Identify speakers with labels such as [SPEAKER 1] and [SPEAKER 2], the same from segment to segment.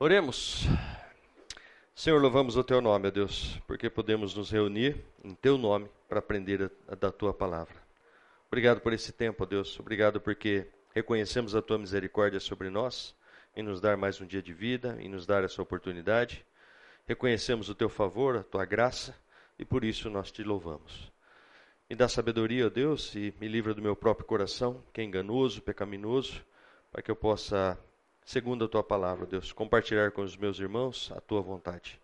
[SPEAKER 1] Oremos. Senhor, louvamos o teu nome, ó Deus, porque podemos nos reunir em teu nome para aprender a, a, da tua palavra. Obrigado por esse tempo, ó Deus. Obrigado porque reconhecemos a tua misericórdia sobre nós em nos dar mais um dia de vida, em nos dar essa oportunidade. Reconhecemos o teu favor, a tua graça e por isso nós te louvamos. Me dá sabedoria, ó Deus, e me livra do meu próprio coração, que é enganoso, pecaminoso, para que eu possa segundo a tua palavra, Deus, compartilhar com os meus irmãos a tua vontade.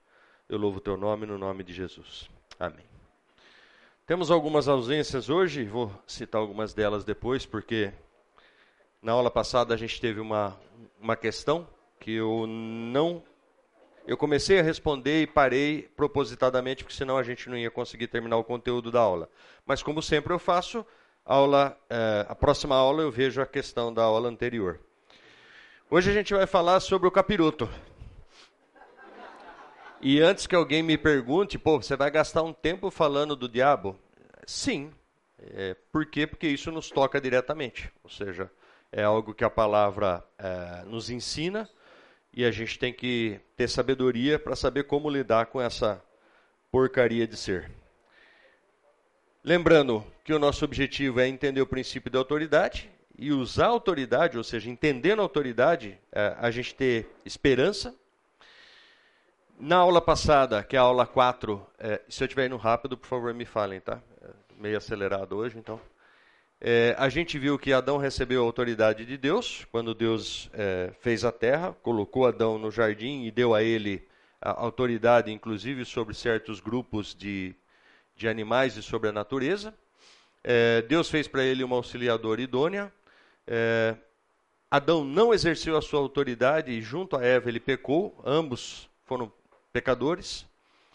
[SPEAKER 1] Eu louvo o teu nome no nome de Jesus. Amém. Temos algumas ausências hoje, vou citar algumas delas depois, porque na aula passada a gente teve uma, uma questão que eu não. Eu comecei a responder e parei propositadamente, porque senão a gente não ia conseguir terminar o conteúdo da aula. Mas, como sempre eu faço, aula, eh, a próxima aula eu vejo a questão da aula anterior. Hoje a gente vai falar sobre o capiroto. E antes que alguém me pergunte, pô, você vai gastar um tempo falando do diabo? Sim. É, por quê? Porque isso nos toca diretamente. Ou seja, é algo que a palavra é, nos ensina e a gente tem que ter sabedoria para saber como lidar com essa porcaria de ser. Lembrando que o nosso objetivo é entender o princípio da autoridade e usar a autoridade, ou seja, entendendo a autoridade, é, a gente ter esperança. Na aula passada, que é a aula 4, é, se eu estiver indo rápido, por favor me falem, tá? É meio acelerado hoje, então. É, a gente viu que Adão recebeu a autoridade de Deus, quando Deus é, fez a terra, colocou Adão no jardim e deu a ele a autoridade, inclusive, sobre certos grupos de, de animais e sobre a natureza. É, Deus fez para ele uma auxiliadora idônea, é, Adão não exerceu a sua autoridade e junto a Eva ele pecou, ambos foram pecadores.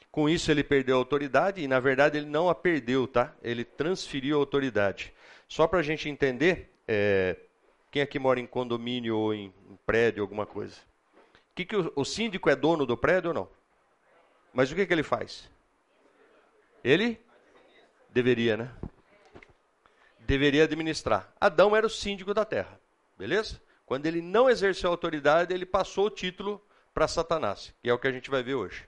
[SPEAKER 1] Com isso ele perdeu a autoridade e na verdade ele não a perdeu, tá? Ele transferiu a autoridade. Só para a gente entender, é, quem aqui é mora em condomínio ou em, em prédio, alguma coisa? Que que o, o, síndico é dono do prédio ou não? Mas o que, que ele faz? Ele deveria, né? deveria administrar. Adão era o síndico da terra, beleza? Quando ele não exerceu a autoridade, ele passou o título para Satanás, que é o que a gente vai ver hoje.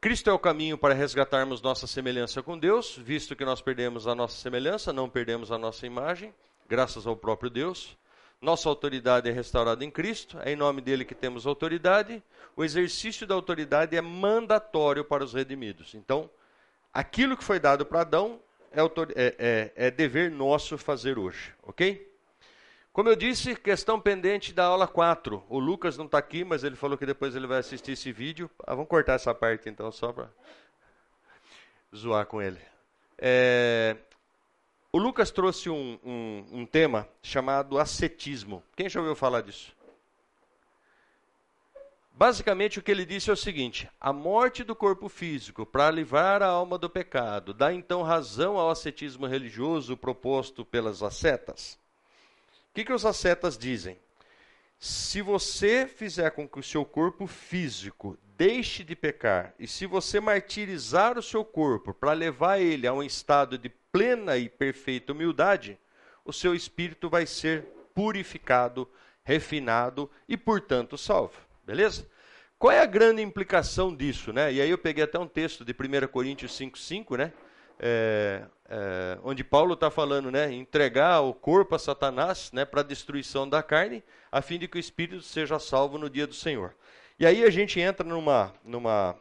[SPEAKER 1] Cristo é o caminho para resgatarmos nossa semelhança com Deus, visto que nós perdemos a nossa semelhança, não perdemos a nossa imagem, graças ao próprio Deus. Nossa autoridade é restaurada em Cristo, é em nome dele que temos autoridade. O exercício da autoridade é mandatório para os redimidos. Então, aquilo que foi dado para Adão é, é, é, é, dever nosso fazer hoje, ok? Como eu disse, questão pendente da aula 4. O Lucas não está aqui, mas ele falou que depois ele vai assistir esse vídeo. Ah, vamos cortar essa parte então, só para zoar com ele. É... O Lucas trouxe um, um, um tema chamado ascetismo. Quem já ouviu falar disso? Basicamente, o que ele disse é o seguinte: a morte do corpo físico para livrar a alma do pecado dá então razão ao ascetismo religioso proposto pelas ascetas? O que, que os ascetas dizem? Se você fizer com que o seu corpo físico deixe de pecar, e se você martirizar o seu corpo para levar ele a um estado de plena e perfeita humildade, o seu espírito vai ser purificado, refinado e, portanto, salvo. Beleza? Qual é a grande implicação disso? Né? E aí eu peguei até um texto de 1 Coríntios 5,5, né? É, é, onde Paulo está falando, né, entregar o corpo a Satanás, né, para destruição da carne, a fim de que o espírito seja salvo no dia do Senhor. E aí a gente entra numa numa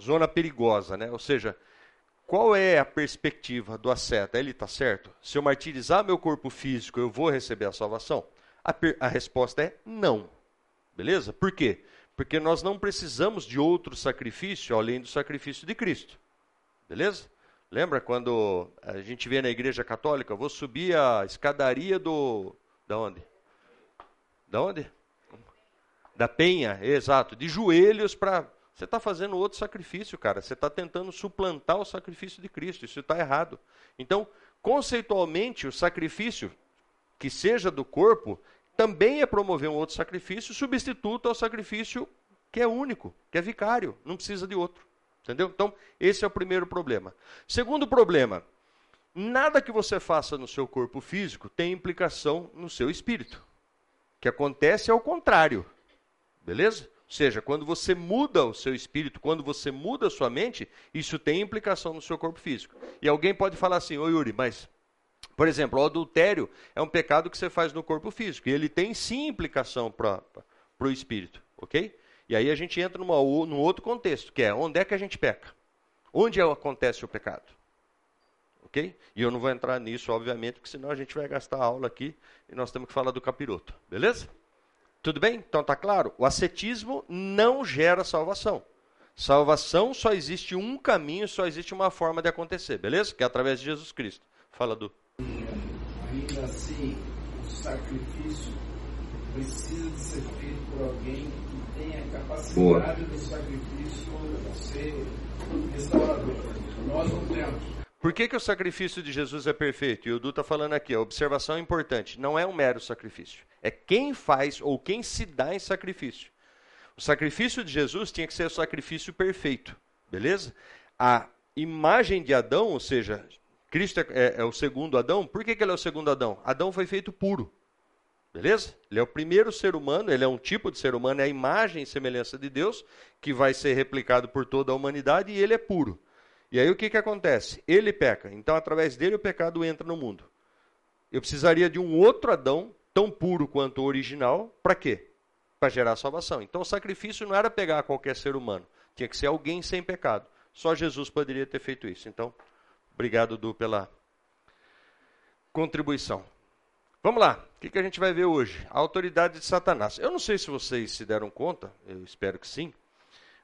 [SPEAKER 1] zona perigosa, né? Ou seja, qual é a perspectiva do asceta? Ele está certo? Se eu martirizar meu corpo físico, eu vou receber a salvação? A, a resposta é não. Beleza? Por quê? Porque nós não precisamos de outro sacrifício além do sacrifício de Cristo. Beleza? Lembra quando a gente vê na igreja católica, vou subir a escadaria do. Da onde? Da onde? Da penha, exato. De joelhos para. Você está fazendo outro sacrifício, cara. Você está tentando suplantar o sacrifício de Cristo. Isso está errado. Então, conceitualmente, o sacrifício que seja do corpo também é promover um outro sacrifício substituto ao sacrifício que é único, que é vicário, não precisa de outro. Entendeu? Então, esse é o primeiro problema. Segundo problema, nada que você faça no seu corpo físico tem implicação no seu espírito. O que acontece é o contrário. Beleza? Ou seja, quando você muda o seu espírito, quando você muda a sua mente, isso tem implicação no seu corpo físico. E alguém pode falar assim, ô Yuri, mas por exemplo, o adultério é um pecado que você faz no corpo físico. E ele tem sim implicação para o espírito, ok? E aí a gente entra numa, num outro contexto, que é onde é que a gente peca? Onde é acontece o pecado? Ok? E eu não vou entrar nisso, obviamente, porque senão a gente vai gastar a aula aqui e nós temos que falar do capiroto, beleza? Tudo bem? Então tá claro? O ascetismo não gera salvação. Salvação só existe um caminho, só existe uma forma de acontecer, beleza? Que é através de Jesus Cristo. Fala do sendo assim, o sacrifício precisa de ser feito por alguém que tenha capacidade Boa. do sacrifício ser restaurador. Nós não temos. Por que, que o sacrifício de Jesus é perfeito? E o Du está falando aqui, a observação é importante. Não é um mero sacrifício. É quem faz ou quem se dá em sacrifício. O sacrifício de Jesus tinha que ser o sacrifício perfeito. Beleza? A imagem de Adão, ou seja, Cristo é, é, é, o segundo Adão. Por que, que ele é o segundo Adão? Adão foi feito puro. Beleza? Ele é o primeiro ser humano, ele é um tipo de ser humano, é a imagem e semelhança de Deus, que vai ser replicado por toda a humanidade e ele é puro. E aí o que, que acontece? Ele peca. Então, através dele, o pecado entra no mundo. Eu precisaria de um outro Adão, tão puro quanto o original, para quê? Para gerar salvação. Então, o sacrifício não era pegar qualquer ser humano, tinha que ser alguém sem pecado. Só Jesus poderia ter feito isso. Então. Obrigado, Du, pela contribuição. Vamos lá, o que, que a gente vai ver hoje? A autoridade de Satanás. Eu não sei se vocês se deram conta, eu espero que sim,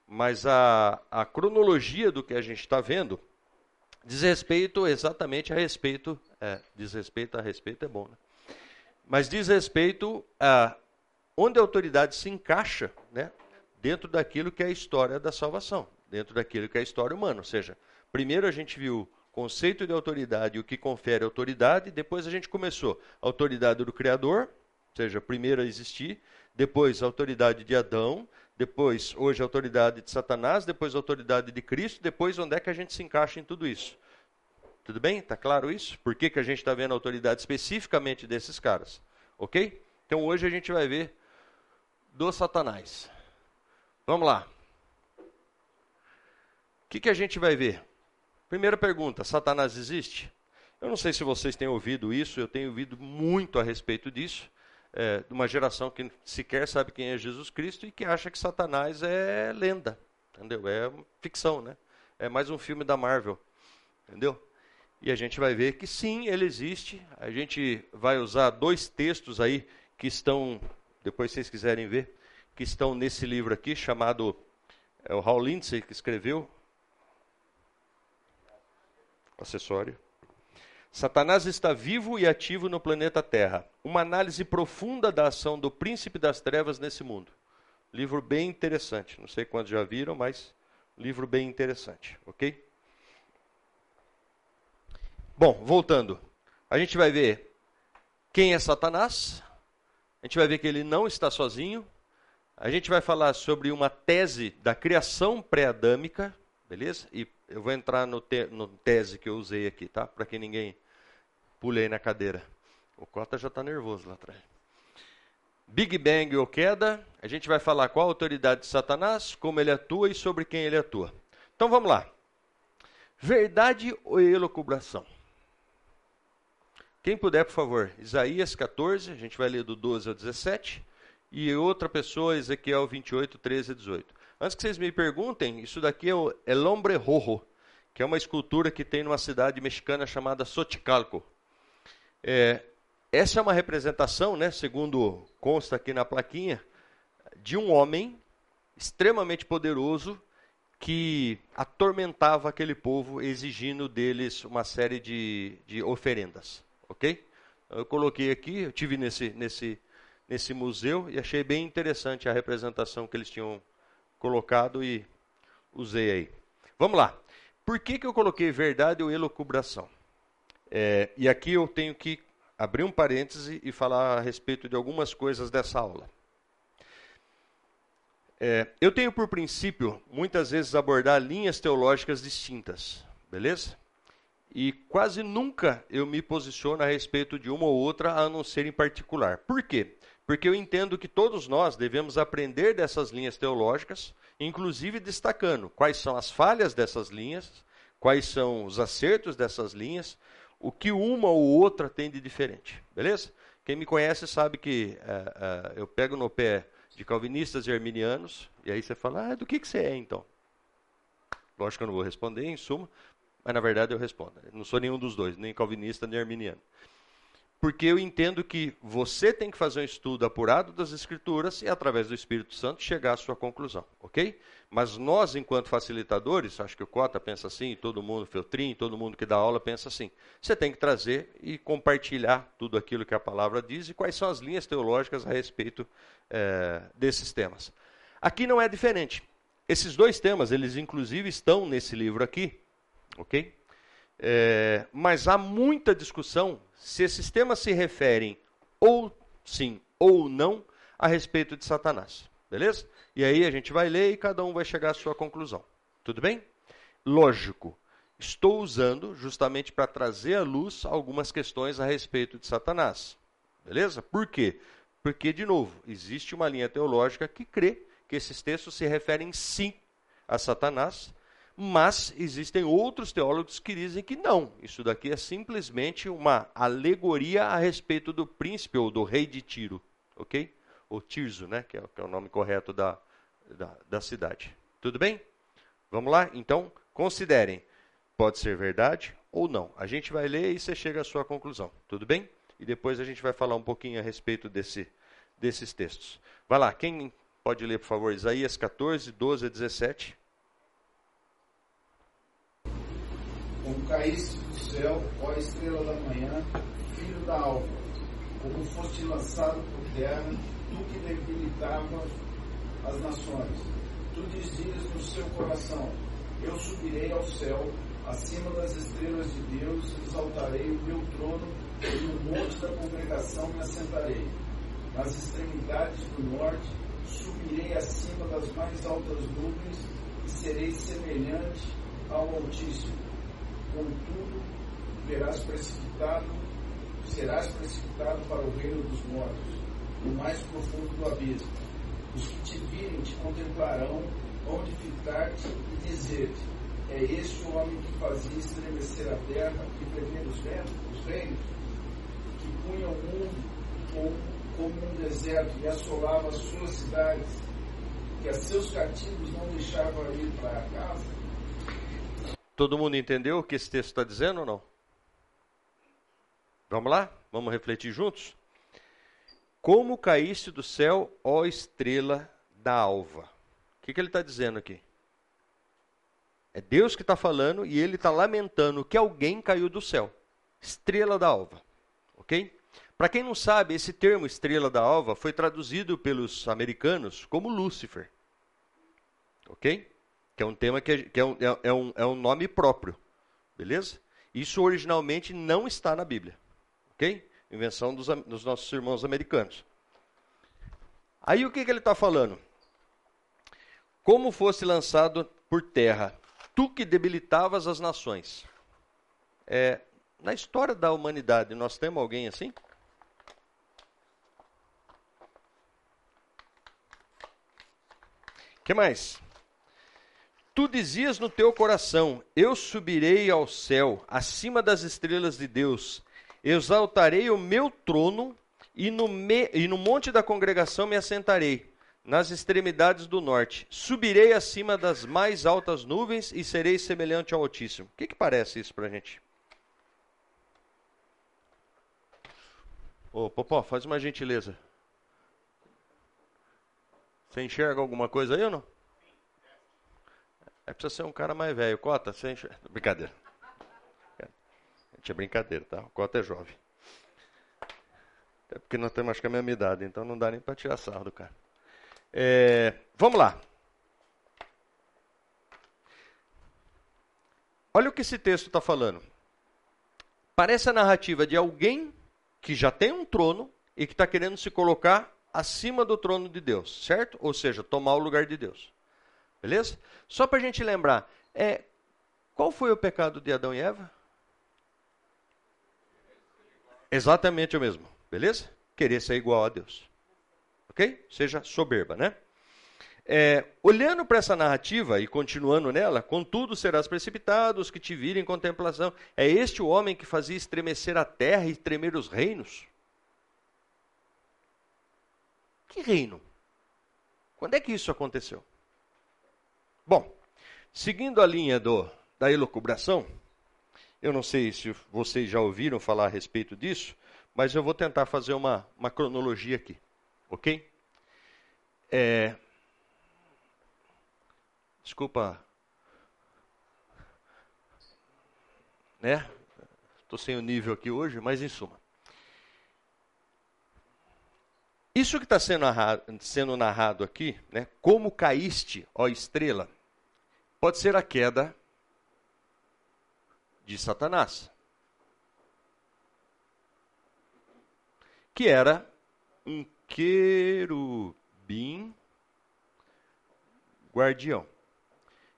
[SPEAKER 1] mas a, a cronologia do que a gente está vendo diz respeito exatamente a respeito, é, diz respeito a respeito é bom, né? mas diz respeito a onde a autoridade se encaixa né, dentro daquilo que é a história da salvação, dentro daquilo que é a história humana. Ou seja, primeiro a gente viu conceito de autoridade e o que confere autoridade. Depois a gente começou autoridade do Criador, ou seja, primeiro a existir, depois a autoridade de Adão, depois hoje a autoridade de Satanás, depois a autoridade de Cristo, depois onde é que a gente se encaixa em tudo isso. Tudo bem? Está claro isso? Por que, que a gente está vendo a autoridade especificamente desses caras? Ok? Então hoje a gente vai ver do Satanás. Vamos lá. O que, que a gente vai ver? Primeira pergunta: Satanás existe? Eu não sei se vocês têm ouvido isso, eu tenho ouvido muito a respeito disso, é, de uma geração que sequer sabe quem é Jesus Cristo e que acha que Satanás é lenda, entendeu? É ficção, né? É mais um filme da Marvel, entendeu? E a gente vai ver que sim, ele existe. A gente vai usar dois textos aí que estão, depois vocês quiserem ver, que estão nesse livro aqui chamado é o Raul Lindsay que escreveu acessório. Satanás está vivo e ativo no planeta Terra. Uma análise profunda da ação do príncipe das trevas nesse mundo. Livro bem interessante. Não sei quantos já viram, mas livro bem interessante, ok? Bom, voltando. A gente vai ver quem é Satanás. A gente vai ver que ele não está sozinho. A gente vai falar sobre uma tese da criação pré-adâmica, Beleza? E eu vou entrar no, te, no tese que eu usei aqui, tá? Para que ninguém pule aí na cadeira. O Cota já está nervoso lá atrás. Big Bang ou queda, a gente vai falar qual a autoridade de Satanás, como ele atua e sobre quem ele atua. Então vamos lá. Verdade ou elocubração? Quem puder, por favor, Isaías 14, a gente vai ler do 12 ao 17, e outra pessoa, Ezequiel 28, 13 e 18. Antes que vocês me perguntem, isso daqui é o El Hombre Rojo, que é uma escultura que tem numa cidade mexicana chamada Xochicalco. É, essa é uma representação, né, segundo consta aqui na plaquinha, de um homem extremamente poderoso que atormentava aquele povo, exigindo deles uma série de, de oferendas. Ok? Então, eu coloquei aqui, eu tive nesse, nesse, nesse museu e achei bem interessante a representação que eles tinham colocado e usei aí. Vamos lá. Por que, que eu coloquei verdade ou elocubração? É, e aqui eu tenho que abrir um parêntese e falar a respeito de algumas coisas dessa aula. É, eu tenho por princípio, muitas vezes, abordar linhas teológicas distintas, beleza? E quase nunca eu me posiciono a respeito de uma ou outra, a não ser em particular. Por quê? porque eu entendo que todos nós devemos aprender dessas linhas teológicas, inclusive destacando quais são as falhas dessas linhas, quais são os acertos dessas linhas, o que uma ou outra tem de diferente, beleza? Quem me conhece sabe que uh, uh, eu pego no pé de calvinistas e arminianos, e aí você fala, ah, do que, que você é então? Lógico que eu não vou responder, em suma, mas na verdade eu respondo. Eu não sou nenhum dos dois, nem calvinista nem arminiano porque eu entendo que você tem que fazer um estudo apurado das Escrituras e, através do Espírito Santo, chegar à sua conclusão, ok? Mas nós, enquanto facilitadores, acho que o Cota pensa assim, todo mundo, Feltrin, todo mundo que dá aula pensa assim. Você tem que trazer e compartilhar tudo aquilo que a palavra diz e quais são as linhas teológicas a respeito é, desses temas. Aqui não é diferente. Esses dois temas, eles inclusive estão nesse livro aqui, ok? É, mas há muita discussão se esses temas se referem ou sim ou não a respeito de Satanás. Beleza? E aí a gente vai ler e cada um vai chegar à sua conclusão. Tudo bem? Lógico. Estou usando justamente para trazer à luz algumas questões a respeito de Satanás. Beleza? Por quê? Porque, de novo, existe uma linha teológica que crê que esses textos se referem sim a Satanás, mas existem outros teólogos que dizem que não. Isso daqui é simplesmente uma alegoria a respeito do príncipe ou do rei de Tiro, ok? Ou Tirso, né? Que é, que é o nome correto da, da, da cidade. Tudo bem? Vamos lá? Então, considerem. Pode ser verdade ou não. A gente vai ler e você chega à sua conclusão. Tudo bem? E depois a gente vai falar um pouquinho a respeito desse, desses textos. Vai lá, quem pode ler, por favor, Isaías 14, 12 a 17. Como caíste do céu, ó estrela da manhã, filho da alva, como foste lançado por terra, tu que debilitavas as nações. Tu dizias no seu coração: Eu subirei ao céu, acima das estrelas de Deus, exaltarei o meu trono, e no monte da congregação me assentarei. Nas extremidades do norte, subirei acima das mais altas nuvens, e serei semelhante ao Altíssimo Contudo, verás precipitado, serás precipitado para o reino dos mortos, no mais profundo do abismo. Os que te virem te contemplarão, onde ficar-te e dizer-te, é este o homem que fazia estremecer a terra, que tremia os ventos, os reinos, que punha o mundo como um deserto e assolava as suas cidades, que a seus cativos não deixava ir para a casa, Todo mundo entendeu o que esse texto está dizendo ou não? Vamos lá? Vamos refletir juntos? Como caíste do céu, ó estrela da alva. O que, que ele está dizendo aqui? É Deus que está falando e ele está lamentando que alguém caiu do céu. Estrela da alva. Ok? Para quem não sabe, esse termo estrela da alva foi traduzido pelos americanos como Lúcifer. Ok? que é um tema que, é, que é, um, é, é, um, é um nome próprio, beleza? Isso originalmente não está na Bíblia, ok? Invenção dos, dos nossos irmãos americanos. Aí o que, que ele está falando? Como fosse lançado por terra, tu que debilitavas as nações. É, na história da humanidade, nós temos alguém assim? que mais? Tu dizias no teu coração: Eu subirei ao céu, acima das estrelas de Deus, exaltarei o meu trono e no, me, e no monte da congregação me assentarei, nas extremidades do norte. Subirei acima das mais altas nuvens e serei semelhante ao Altíssimo. O que, que parece isso para a gente? Ô, Popó, faz uma gentileza. Você enxerga alguma coisa aí ou não? É precisa ser um cara mais velho. Cota, você enxerga. Brincadeira. Gente, é brincadeira, tá? O Cota é jovem. Até porque nós temos acho que a mesma idade, então não dá nem para tirar sarro do cara. É, vamos lá. Olha o que esse texto está falando. Parece a narrativa de alguém que já tem um trono e que está querendo se colocar acima do trono de Deus, certo? Ou seja, tomar o lugar de Deus. Beleza? Só para a gente lembrar, é, qual foi o pecado de Adão e Eva? Exatamente o mesmo, beleza? Querer ser igual a Deus. Ok? Seja soberba, né? É, olhando para essa narrativa e continuando nela, contudo serás precipitado os que te virem em contemplação. É este o homem que fazia estremecer a terra e tremer os reinos? Que reino? Quando é que isso aconteceu? Bom, seguindo a linha do, da elucubração, eu não sei se vocês já ouviram falar a respeito disso, mas eu vou tentar fazer uma, uma cronologia aqui, ok? É... Desculpa. Né? Estou sem o nível aqui hoje, mas em suma. Isso que está sendo, sendo narrado, aqui, né, como caíste, ó estrela, pode ser a queda de Satanás, que era um querubim guardião.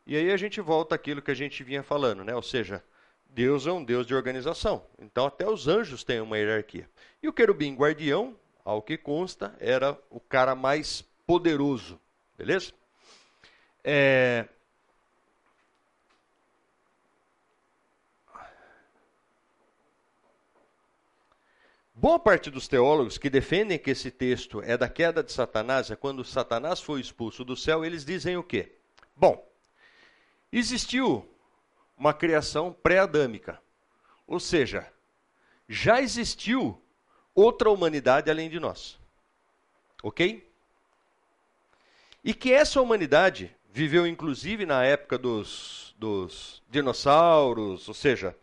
[SPEAKER 1] E aí a gente volta àquilo que a gente vinha falando, né? Ou seja, Deus é um Deus de organização. Então até os anjos têm uma hierarquia. E o querubim guardião ao que consta, era o cara mais poderoso. Beleza? É... Boa parte dos teólogos que defendem que esse texto é da queda de Satanás, é quando Satanás foi expulso do céu, eles dizem o quê? Bom, existiu uma criação pré-adâmica, ou seja, já existiu outra humanidade além de nós. Ok? E que essa humanidade viveu inclusive na época dos, dos dinossauros, ou seja,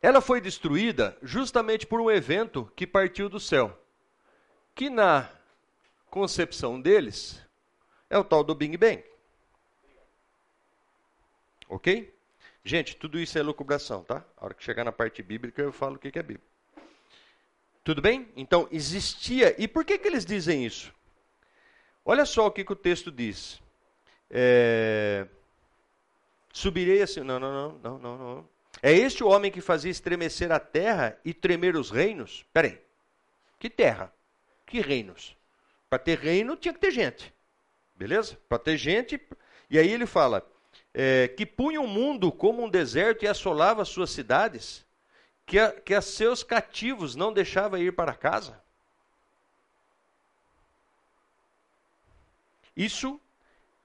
[SPEAKER 1] ela foi destruída justamente por um evento que partiu do céu, que na concepção deles é o tal do Big Bang. Ok? Gente, tudo isso é lucubração, tá? A hora que chegar na parte bíblica eu falo o que é bíblico. Tudo bem? Então, existia. E por que, que eles dizem isso? Olha só o que, que o texto diz. É... Subirei assim. Não, não, não, não, não, É este o homem que fazia estremecer a terra e tremer os reinos? Peraí. Que terra? Que reinos? Para ter reino tinha que ter gente. Beleza? Para ter gente. E aí ele fala: é, que punha o mundo como um deserto e assolava suas cidades que a, que a seus cativos não deixava ir para casa? Isso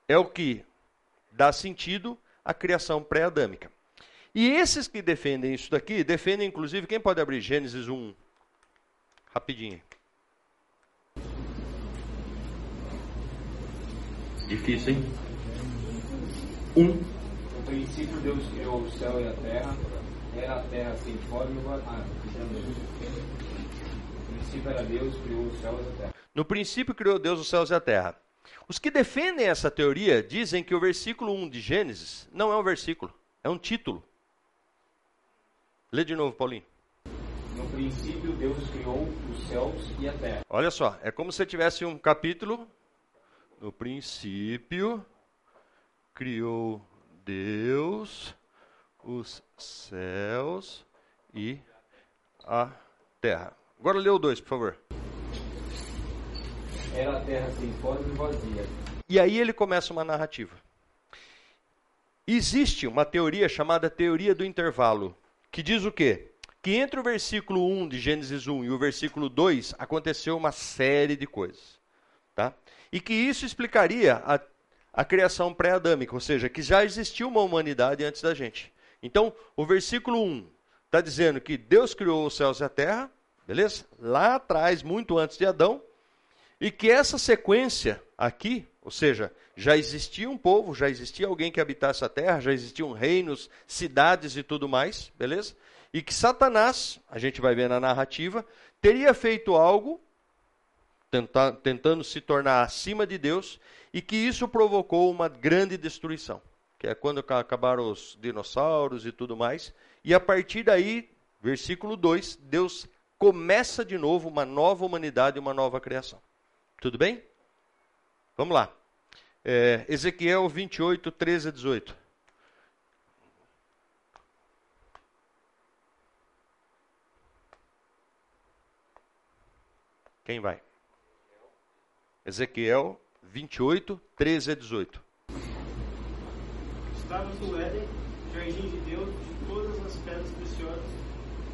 [SPEAKER 1] é o que dá sentido à criação pré-adâmica. E esses que defendem isso daqui, defendem inclusive, quem pode abrir Gênesis 1? Rapidinho. Difícil, hein? Um. No princípio Deus criou o céu e a terra era a terra sem e No princípio era Deus, criou os céus e a terra. No princípio criou Deus os céus e a terra. Os que defendem essa teoria dizem que o versículo 1 de Gênesis não é um versículo, é um título. Lê de novo, Paulinho. No princípio, Deus criou os céus e a terra. Olha só, é como se tivesse um capítulo. No princípio, criou Deus os céus e a terra. Agora leu dois, por favor. Era a terra sem forma e vazia. E aí ele começa uma narrativa. Existe uma teoria chamada teoria do intervalo, que diz o quê? Que entre o versículo 1 de Gênesis 1 e o versículo 2 aconteceu uma série de coisas. Tá? E que isso explicaria a, a criação pré-adâmica, ou seja, que já existiu uma humanidade antes da gente. Então, o versículo 1 está dizendo que Deus criou os céus e a terra, beleza? Lá atrás, muito antes de Adão, e que essa sequência aqui, ou seja, já existia um povo, já existia alguém que habitasse a terra, já existiam reinos, cidades e tudo mais, beleza? E que Satanás, a gente vai ver na narrativa, teria feito algo tentando se tornar acima de Deus e que isso provocou uma grande destruição que é quando acabaram os dinossauros e tudo mais. E a partir daí, versículo 2, Deus começa de novo uma nova humanidade, uma nova criação. Tudo bem? Vamos lá. É, Ezequiel 28, 13 a 18. Quem vai? Ezequiel 28, 13 a 18 estavas no Éden, jardim de Deus, de todas as pedras preciosas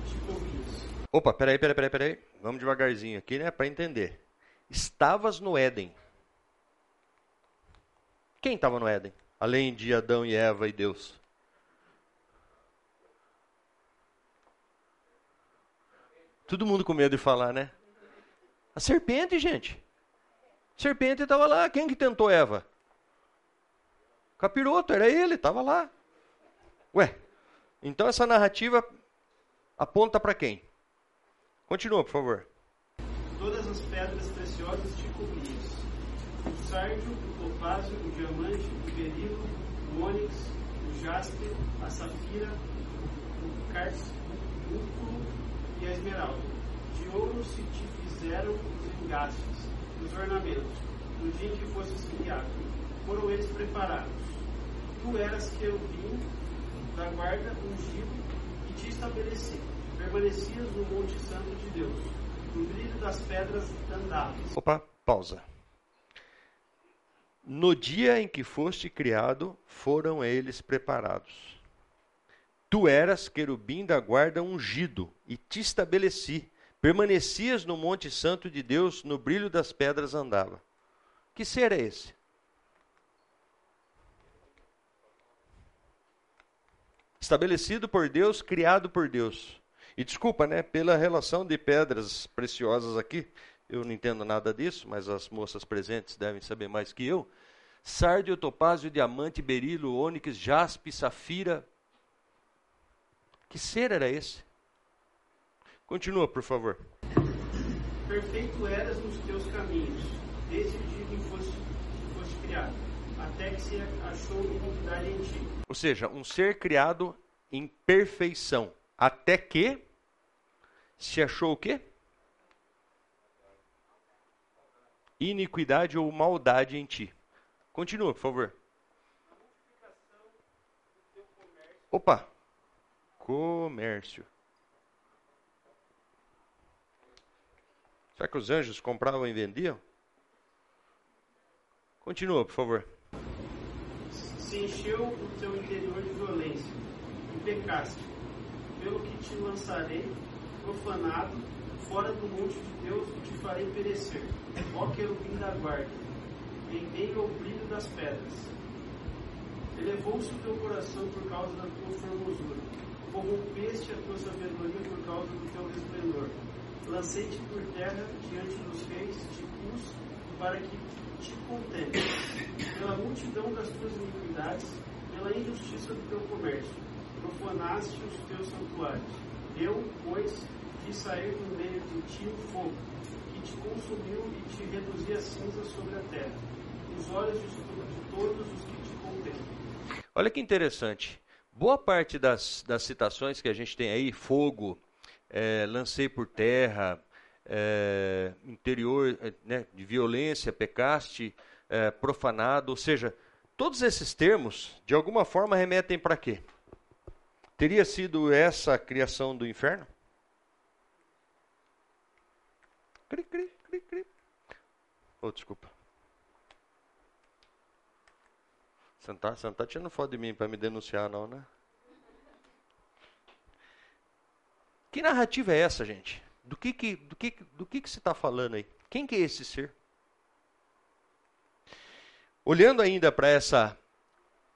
[SPEAKER 1] tipo de cobias. Opa, peraí, peraí, peraí, peraí. Vamos devagarzinho aqui, né, para entender. Estavas no Éden. Quem estava no Éden? Além de Adão e Eva e Deus. Todo mundo com medo de falar, né? A serpente, gente. A serpente estava lá. Quem que tentou Eva? Capiroto, era ele, estava lá. Ué, então essa narrativa aponta para quem? Continua, por favor. Todas as pedras preciosas te cobrias. O sardio, o topázio, o diamante, o berilo, o ônix, o jaspe, a safira, o cárcio, o músculo e a esmeralda. De ouro se te fizeram os engastes, os ornamentos, no dia em que fosses criado. Foram eles preparados tu eras querubim da guarda ungido e te estabeleci. Permanecias no Monte Santo de Deus, no brilho das pedras andáveis. Opa, pausa. No dia em que foste criado, foram eles preparados. Tu eras querubim da guarda ungido, e te estabeleci. Permanecias no Monte Santo de Deus, no brilho das pedras andava. Que ser é esse? estabelecido por Deus, criado por Deus. E desculpa, né, pela relação de pedras preciosas aqui, eu não entendo nada disso, mas as moças presentes devem saber mais que eu. Sardio topázio, diamante, berilo, ônix, jaspe, safira. Que ser era esse? Continua, por favor. Perfeito eras nos teus caminhos, desde o dia que foste, que foste criado achou em ti. Ou seja, um ser criado em perfeição, até que se achou o quê? Iniquidade ou maldade em ti. Continua, por favor. Opa! Comércio. Será que os anjos compravam e vendiam? Continua, por favor se encheu o teu interior de violência, e pecaste, pelo que te lançarei, profanado, fora do monte de Deus, e te farei perecer, ó querubim da guarda, em meio ao brilho das pedras. Elevou-se o teu coração por causa da tua formosura, corrompeste a tua sabedoria por causa do teu resplendor. Lancei-te por terra diante dos reis, te pus para que te contentes pela multidão das tuas iniquidades, pela injustiça do teu comércio. Profanaste os teus santuários. Eu, pois, fiz sair do meio de ti o fogo, que te consumiu e te reduzi a cinza sobre a terra, Os olhos de, de todos os que te contemplam. Olha que interessante. Boa parte das, das citações que a gente tem aí, fogo, é, lancei por terra, é, interior eh, né, de violência, pecaste, é, profanado, ou seja, todos esses termos, de alguma forma, remetem para quê? Teria sido essa a criação do inferno? Cri, cri, cri, cri. Oh, desculpa. Você não está tá, tirando foto de mim para me denunciar, não, né? Que narrativa é essa, gente? Do que, que, do que, do que, que se está falando aí? Quem que é esse ser? Olhando ainda para essa,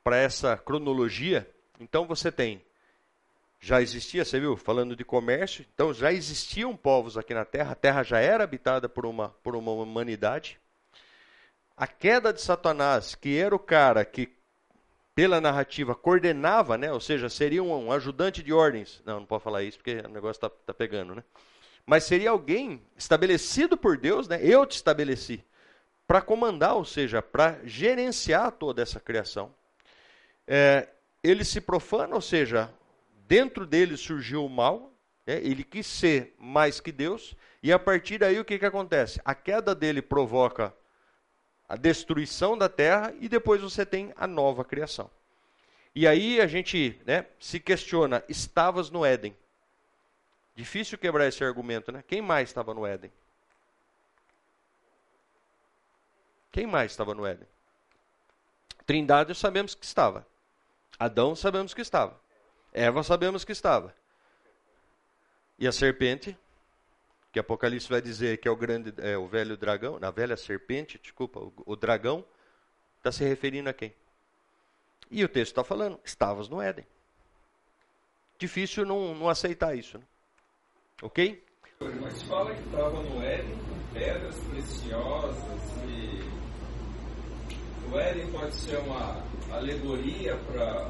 [SPEAKER 1] essa cronologia, então você tem, já existia, você viu, falando de comércio, então já existiam povos aqui na Terra, a Terra já era habitada por uma, por uma humanidade. A queda de Satanás, que era o cara que, pela narrativa, coordenava, né? ou seja, seria um, um ajudante de ordens. Não, não pode falar isso porque o negócio está tá pegando, né? mas seria alguém estabelecido por Deus, né? Eu te estabeleci para comandar, ou seja, para gerenciar toda essa criação. É, ele se profana, ou seja, dentro dele surgiu o mal, né? ele quis ser mais que Deus, e a partir daí o que, que acontece? A queda dele provoca a destruição da terra e depois você tem a nova criação. E aí a gente né, se questiona: estavas no Éden? Difícil quebrar esse argumento, né? Quem mais estava no Éden? Quem mais estava no Éden? Trindade sabemos que estava. Adão sabemos que estava. Eva sabemos que estava. E a serpente, que Apocalipse vai dizer que é o grande, é, o velho dragão, na velha serpente, desculpa, o, o dragão, está se referindo a quem? E o texto está falando, estavas no Éden. Difícil não, não aceitar isso. Né? Ok? Mas fala que estava no Éden com pedras preciosas e o Éden pode ser uma alegoria para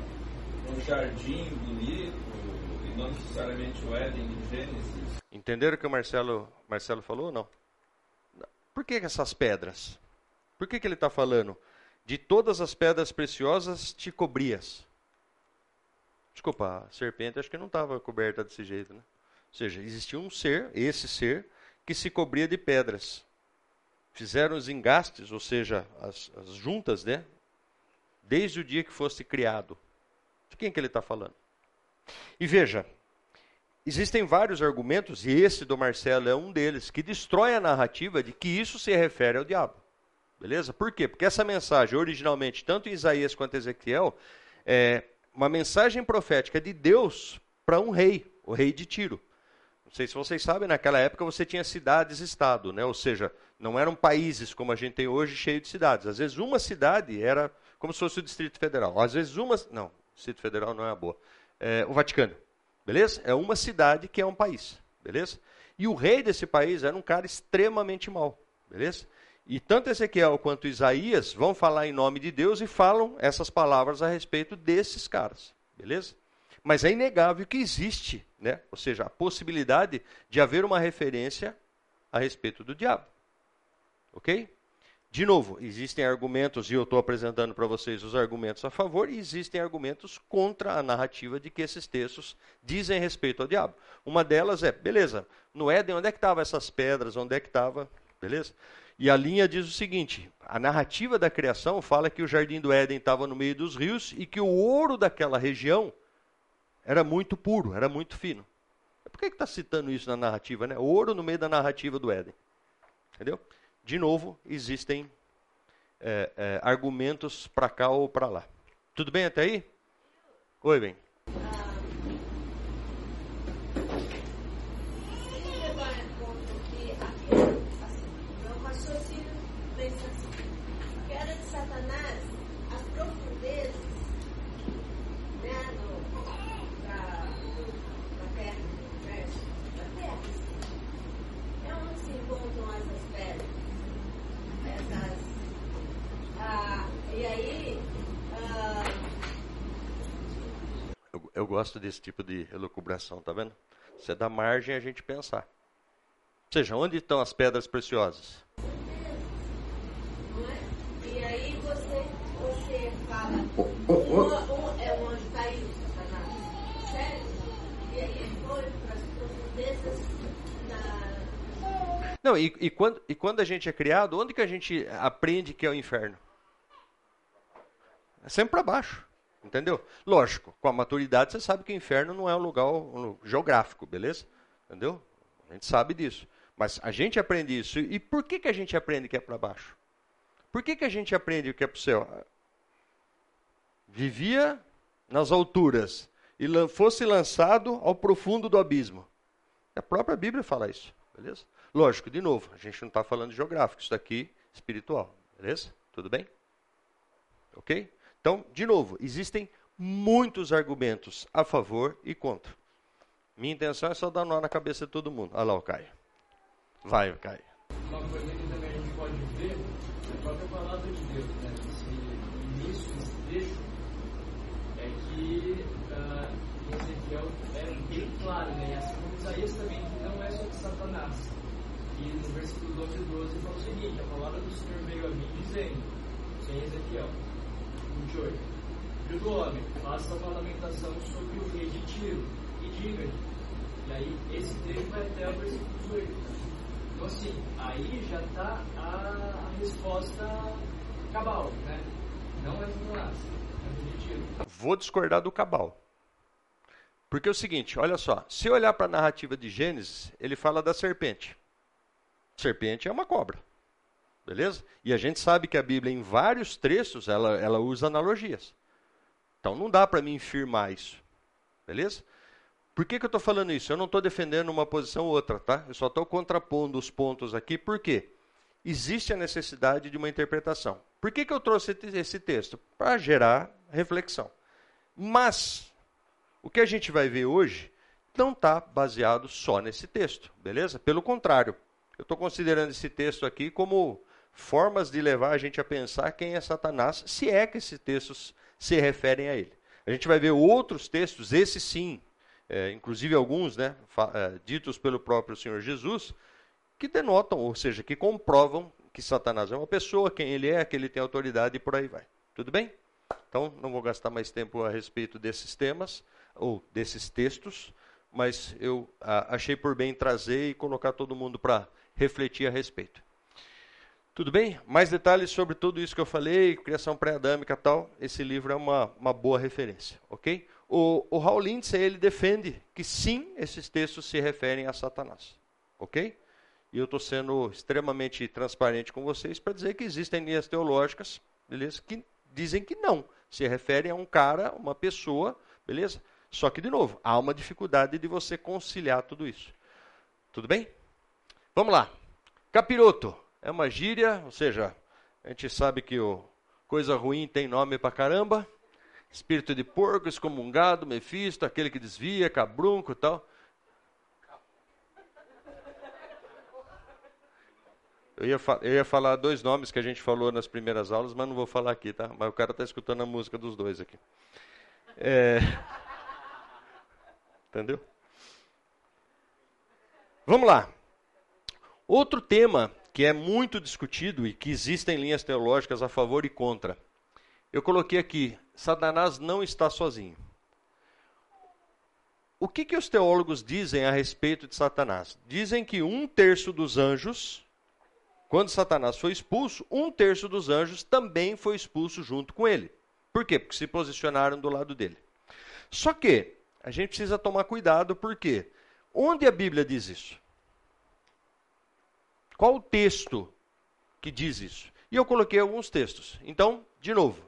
[SPEAKER 1] um jardim bonito e não necessariamente o Éden de Gênesis. Entenderam o que o Marcelo, Marcelo falou ou não? Por que essas pedras? Por que, que ele está falando? De todas as pedras preciosas te cobrias. Desculpa, a serpente acho que não estava coberta desse jeito, né? ou seja, existia um ser, esse ser, que se cobria de pedras. Fizeram os engastes, ou seja, as, as juntas, né? Desde o dia que fosse criado. De quem que ele está falando? E veja, existem vários argumentos, e esse do Marcelo é um deles, que destrói a narrativa de que isso se refere ao diabo. Beleza? Por quê? Porque essa mensagem, originalmente, tanto em Isaías quanto em Ezequiel, é uma mensagem profética de Deus para um rei, o rei de Tiro. Não sei se vocês sabem, naquela época você tinha cidades-estado, né? ou seja, não eram países como a gente tem hoje, cheio de cidades. Às vezes uma cidade era como se fosse o Distrito Federal. Às vezes uma. Não, Distrito Federal não é a boa. É, o Vaticano. Beleza? É uma cidade que é um país. Beleza? E o rei desse país era um cara extremamente mau. Beleza? E tanto Ezequiel quanto Isaías vão falar em nome de Deus e falam essas palavras a respeito desses caras. Beleza? Mas é inegável que existe né? ou seja, a possibilidade de haver uma referência a respeito do diabo. Ok? De novo, existem argumentos, e eu estou apresentando para vocês os argumentos a favor, e existem argumentos contra a narrativa de que esses textos dizem respeito ao diabo. Uma delas é, beleza, no Éden, onde é que estavam essas pedras? Onde é que estava? Beleza? E a linha diz o seguinte: a narrativa da criação fala que o jardim do Éden estava no meio dos rios e que o ouro daquela região era muito puro, era muito fino. Por que está citando isso na narrativa? Né? Ouro no meio da narrativa do Éden. Entendeu? De novo, existem é, é, argumentos para cá ou para lá. Tudo bem até aí? Oi, bem. gosto desse tipo de elucubração, tá vendo? Isso é da margem a gente pensar. Ou seja, onde estão as pedras preciosas? É? E aí você, você fala, um, é um tá tá Satanás, E aí é para as profundezas Não, e, e, quando, e quando a gente é criado, onde que a gente aprende que é o inferno? É sempre para baixo. Entendeu? Lógico, com a maturidade você sabe que o inferno não é um lugar geográfico, beleza? Entendeu? A gente sabe disso. Mas a gente aprende isso. E por que, que a gente aprende que é para baixo? Por que, que a gente aprende que é para o céu? Vivia nas alturas e fosse lançado ao profundo do abismo. A própria Bíblia fala isso, beleza? Lógico, de novo, a gente não está falando geográfico, isso daqui é espiritual, beleza? Tudo bem? Ok? Então, de novo, existem muitos argumentos a favor e contra. Minha intenção é só dar nó na cabeça de todo mundo. Olha lá o Caio. Vai, o Caio. Uma coisa que também a gente pode ver é a própria palavra de Deus, né? Nesse início, nesse trecho, é que uh, Ezequiel é bem claro, né? E assim como Isaías também, que não é sobre Satanás. E no versículo 12 e 12 fala o seguinte: a palavra do Senhor veio a mim dizendo, sem Ezequiel. 28. Filho do homem, faça uma lamentação sobre o rei de Tiro e diga-lhe. E aí, esse texto vai até o versículo 18. Então, assim, aí já está a, resposta cabal, né? Não é do Lasse, é do Tiro. Vou discordar do cabal. Porque é o seguinte, olha só, se olhar para a narrativa de Gênesis, ele fala da serpente. Serpente é uma cobra. Beleza? E a gente sabe que a Bíblia, em vários trechos, ela, ela usa analogias. Então não dá para mim firmar isso. Beleza? Por que, que eu estou falando isso? Eu não estou defendendo uma posição ou outra, tá? Eu só estou contrapondo os pontos aqui. Por quê? Existe a necessidade de uma interpretação. Por que, que eu trouxe esse texto? Para gerar reflexão. Mas o que a gente vai ver hoje não está baseado só nesse texto, beleza? Pelo contrário, eu estou considerando esse texto aqui como formas de levar a gente a pensar quem é Satanás, se é que esses textos se referem a ele. A gente vai ver outros textos, esse sim, é, inclusive alguns né, é, ditos pelo próprio Senhor Jesus, que denotam, ou seja, que comprovam que Satanás é uma pessoa, quem ele é, que ele tem autoridade e por aí vai. Tudo bem? Então, não vou gastar mais tempo a respeito desses temas, ou desses textos, mas eu a, achei por bem trazer e colocar todo mundo para refletir a respeito. Tudo bem? Mais detalhes sobre tudo isso que eu falei, criação pré-adâmica e tal, esse livro é uma, uma boa referência, ok? O, o Raul Lindsay, ele defende que sim, esses textos se referem a Satanás, ok? E eu estou sendo extremamente transparente com vocês para dizer que existem linhas teológicas, beleza? Que dizem que não, se referem a um cara, uma pessoa, beleza? Só que, de novo, há uma dificuldade de você conciliar tudo isso. Tudo bem? Vamos lá. Capiroto. É uma gíria, ou seja, a gente sabe que o coisa ruim tem nome pra caramba. Espírito de porco, excomungado, mefisto, aquele que desvia, cabrunco e tal. Eu ia, eu ia, falar dois nomes que a gente falou nas primeiras aulas, mas não vou falar aqui, tá? Mas o cara está escutando a música dos dois aqui. É... Entendeu? Vamos lá. Outro tema que é muito discutido e que existem linhas teológicas a favor e contra. Eu coloquei aqui: Satanás não está sozinho. O que, que os teólogos dizem a respeito de Satanás? Dizem que um terço dos anjos, quando Satanás foi expulso, um terço dos anjos também foi expulso junto com ele. Por quê? Porque se posicionaram do lado dele. Só que a gente precisa tomar cuidado, porque onde a Bíblia diz isso? Qual o texto que diz isso? E eu coloquei alguns textos. Então, de novo.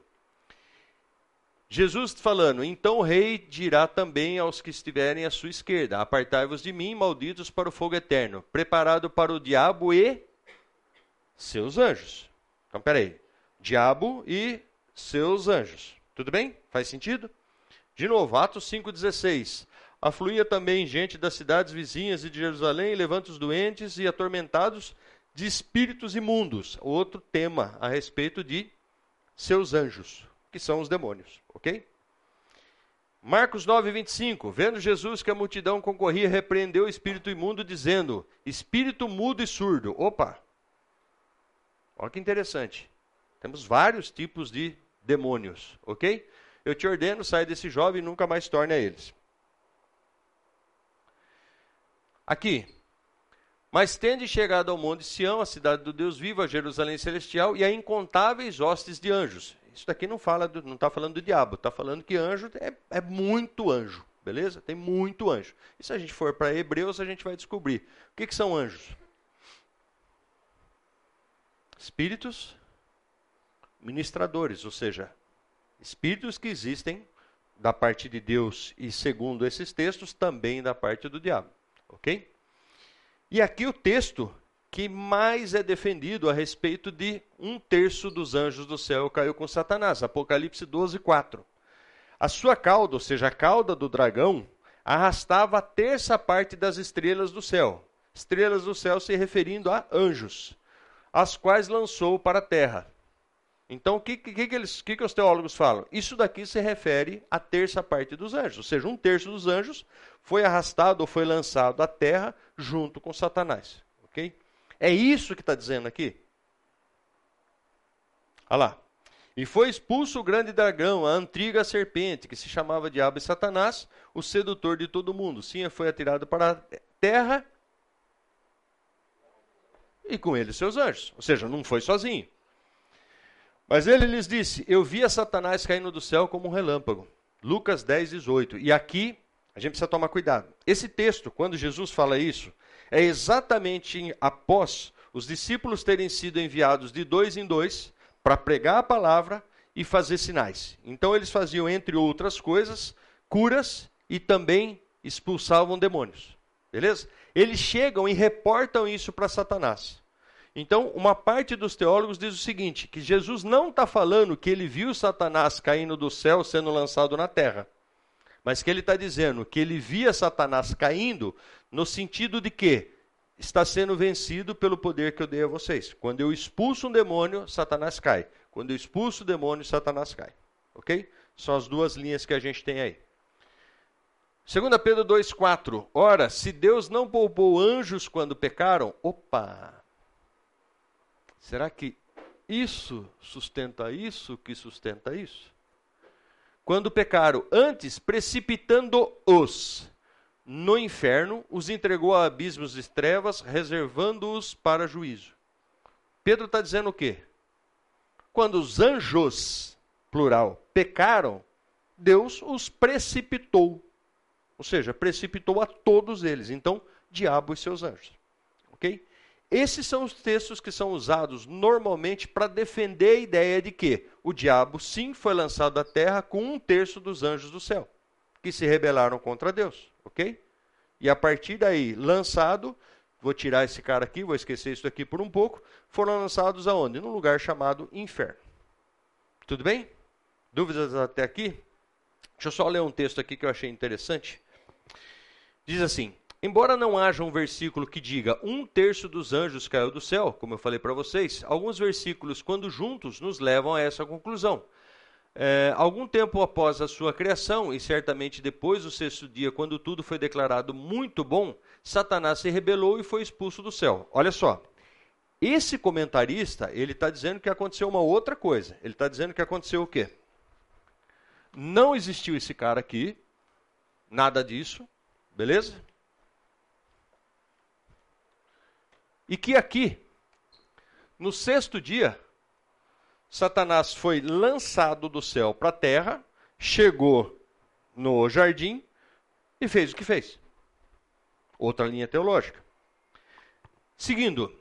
[SPEAKER 1] Jesus falando: Então o rei dirá também aos que estiverem à sua esquerda: Apartai-vos de mim, malditos, para o fogo eterno, preparado para o diabo e seus anjos. Então, peraí. Diabo e seus anjos. Tudo bem? Faz sentido? De novo, Atos 5,16. Afluía também gente das cidades vizinhas e de Jerusalém, levando os doentes e atormentados de espíritos imundos. Outro tema a respeito de seus anjos, que são os demônios, ok? Marcos 9, 25. Vendo Jesus que a multidão concorria, repreendeu o espírito imundo, dizendo: Espírito mudo e surdo. Opa! Olha que interessante. Temos vários tipos de demônios, ok? Eu te ordeno, sai desse jovem e nunca mais torne a eles. Aqui. Mas tende chegado ao monte Sião, a cidade do Deus vivo, a Jerusalém celestial e a incontáveis hostes de anjos. Isso daqui não fala, do, não está falando do diabo, está falando que anjo é, é muito anjo, beleza? Tem muito anjo. E se a gente for para Hebreus, a gente vai descobrir. O que, que são anjos? Espíritos ministradores, ou seja, espíritos que existem da parte de Deus e, segundo esses textos, também da parte do diabo. Ok? E aqui o texto que mais é defendido a respeito de um terço dos anjos do céu caiu com Satanás, Apocalipse 12, 4. A sua cauda, ou seja, a cauda do dragão, arrastava a terça parte das estrelas do céu. Estrelas do céu se referindo a anjos, as quais lançou para a terra. Então, o que, que, que, eles, que, que os teólogos falam? Isso daqui se refere à terça parte dos anjos, ou seja, um terço dos anjos foi arrastado ou foi lançado à terra junto com Satanás. Ok? É isso que está dizendo aqui. Olha lá. E foi expulso o grande dragão, a antiga serpente, que se chamava Diabo e Satanás, o sedutor de todo mundo. Sim, foi atirado para a terra e com ele seus anjos. Ou seja, não foi sozinho. Mas ele lhes disse: Eu a Satanás caindo do céu como um relâmpago. Lucas 10, 18. E aqui a gente precisa tomar cuidado. Esse texto, quando Jesus fala isso, é exatamente após os discípulos terem sido enviados de dois em dois para pregar a palavra e fazer sinais. Então eles faziam, entre outras coisas, curas e também expulsavam demônios. Beleza? Eles chegam e reportam isso para Satanás. Então, uma parte dos teólogos diz o seguinte: que Jesus não está falando que ele viu Satanás caindo do céu sendo lançado na terra, mas que ele está dizendo que ele via Satanás caindo no sentido de que está sendo vencido pelo poder que eu dei a vocês. Quando eu expulso um demônio, Satanás cai. Quando eu expulso o demônio, Satanás cai. Ok? São as duas linhas que a gente tem aí. 2 Pedro 2,4 Ora, se Deus não poupou anjos quando pecaram, opa! Será que isso sustenta isso que sustenta isso? Quando pecaram, antes precipitando-os no inferno, os entregou a abismos e trevas, reservando-os para juízo. Pedro está dizendo o quê? Quando os anjos, plural, pecaram, Deus os precipitou. Ou seja, precipitou a todos eles. Então, diabo e seus anjos. Ok? Esses são os textos que são usados normalmente para defender a ideia de que o diabo, sim, foi lançado à terra com um terço dos anjos do céu, que se rebelaram contra Deus, ok? E a partir daí, lançado, vou tirar esse cara aqui, vou esquecer isso aqui por um pouco, foram lançados aonde? Num lugar chamado inferno. Tudo bem? Dúvidas até aqui? Deixa eu só ler um texto aqui que eu achei interessante. Diz assim: Embora não haja um versículo que diga um terço dos anjos caiu do céu, como eu falei para vocês, alguns versículos, quando juntos, nos levam a essa conclusão. É, algum tempo após a sua criação, e certamente depois do sexto dia, quando tudo foi declarado muito bom, Satanás se rebelou e foi expulso do céu. Olha só, esse comentarista, ele está dizendo que aconteceu uma outra coisa. Ele está dizendo que aconteceu o quê? Não existiu esse cara aqui, nada disso, beleza? E que aqui, no sexto dia, Satanás foi lançado do céu para a terra, chegou no jardim e fez o que fez. Outra linha teológica. Seguindo,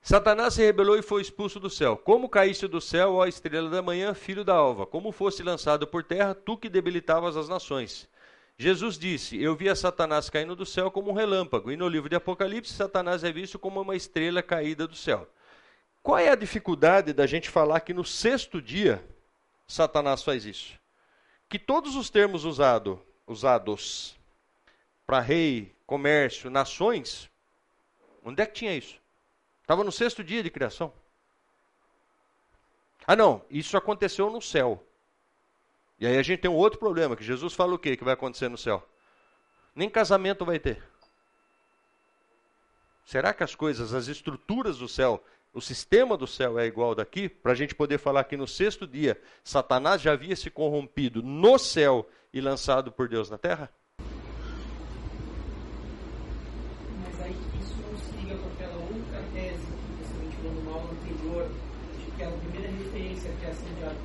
[SPEAKER 1] Satanás se rebelou e foi expulso do céu. Como caíste do céu, ó estrela da manhã, filho da alva? Como fosse lançado por terra, tu que debilitavas as nações? Jesus disse: Eu via Satanás caindo do céu como um relâmpago. E no livro de Apocalipse, Satanás é visto como uma estrela caída do céu. Qual é a dificuldade da gente falar que no sexto dia Satanás faz isso? Que todos os termos usado, usados para rei, comércio, nações, onde é que tinha isso? Estava no sexto dia de criação. Ah, não, isso aconteceu no céu. E aí a gente tem um outro problema, que Jesus fala o quê que vai acontecer no céu? Nem casamento vai ter. Será que as coisas, as estruturas do céu, o sistema do céu é igual daqui? Para a gente poder falar que no sexto dia, Satanás já havia se corrompido no céu e lançado por Deus na terra?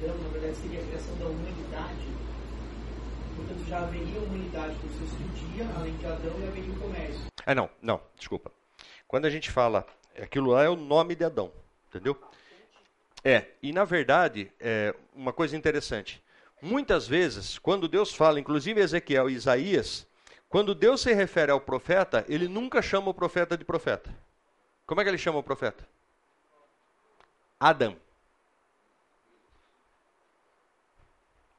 [SPEAKER 1] Adão, na verdade, seria a criação da humanidade. Portanto, já haveria humanidade no sexto dia, além de Adão, e haveria o comércio. Ah, não, não, desculpa. Quando a gente fala, aquilo lá é o nome de Adão, entendeu? É, e na verdade, é uma coisa interessante. Muitas vezes, quando Deus fala, inclusive Ezequiel e Isaías, quando Deus se refere ao profeta, ele nunca chama o profeta de profeta. Como é que ele chama o profeta? Adão.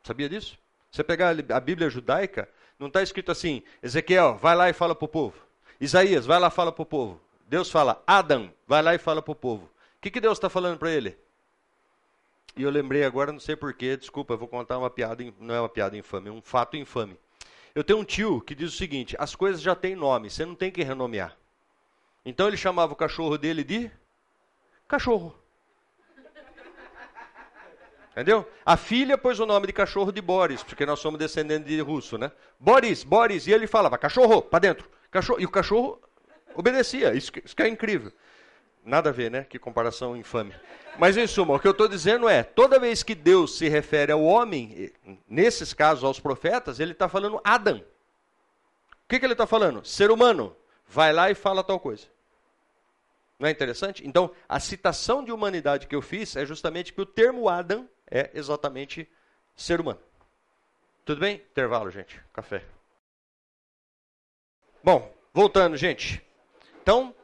[SPEAKER 1] Sabia disso? Você pegar a Bíblia judaica, não está escrito assim: Ezequiel, vai lá e fala para o povo. Isaías, vai lá e fala para o povo. Deus fala: Adam, vai lá e fala para o povo. O que, que Deus está falando para ele? E eu lembrei agora, não sei porquê, desculpa, eu vou contar uma piada, não é uma piada infame, é um fato infame. Eu tenho um tio que diz o seguinte: as coisas já têm nome, você não tem que renomear. Então ele chamava o cachorro dele de cachorro. Entendeu? A filha pôs o nome de cachorro de Boris, porque nós somos descendentes de russo, né? Boris, Boris. E ele falava, cachorro, para dentro. Cachorro. E o cachorro obedecia. Isso que, isso que é incrível. Nada a ver, né? Que comparação infame. Mas, em suma, o que eu estou dizendo é: toda vez que Deus se refere ao homem, nesses casos aos profetas, ele está falando Adão. O que, que ele está falando? Ser humano. Vai lá e fala tal coisa. Não é interessante? Então, a citação de humanidade que eu fiz é justamente que o termo Adão é exatamente ser humano. Tudo bem? Intervalo, gente. Café. Bom, voltando, gente. Então,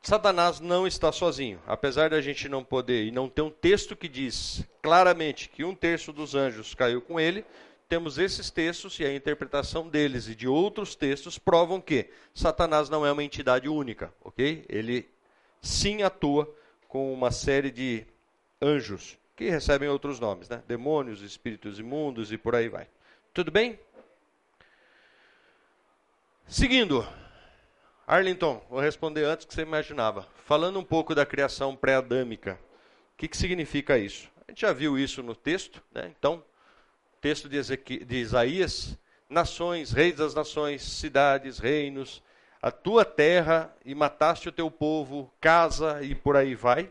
[SPEAKER 1] Satanás não está sozinho. Apesar da gente não poder e não ter um texto que diz claramente que um terço dos anjos caiu com ele, temos esses textos e a interpretação deles e de outros textos provam que Satanás não é uma entidade única, ok? Ele sim atua com uma série de anjos que recebem outros nomes, né? Demônios, espíritos imundos e por aí vai. Tudo bem? Seguindo, Arlington, vou responder antes que você imaginava. Falando um pouco da criação pré-adâmica, o que, que significa isso? A gente já viu isso no texto, né? Então, texto de, de Isaías: nações, reis das nações, cidades, reinos, a tua terra e mataste o teu povo, casa e por aí vai.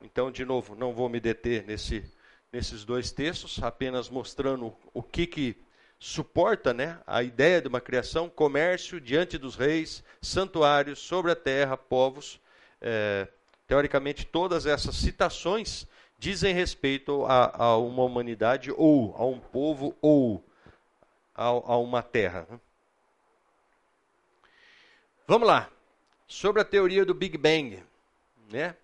[SPEAKER 1] Então, de novo, não vou me deter nesse, nesses dois textos, apenas mostrando o que, que suporta né, a ideia de uma criação, comércio diante dos reis, santuários, sobre a terra, povos. É, teoricamente, todas essas citações dizem respeito a, a, uma humanidade ou a um povo ou a, a uma terra. Né. Vamos lá. Sobre a teoria do Big Bang. Né?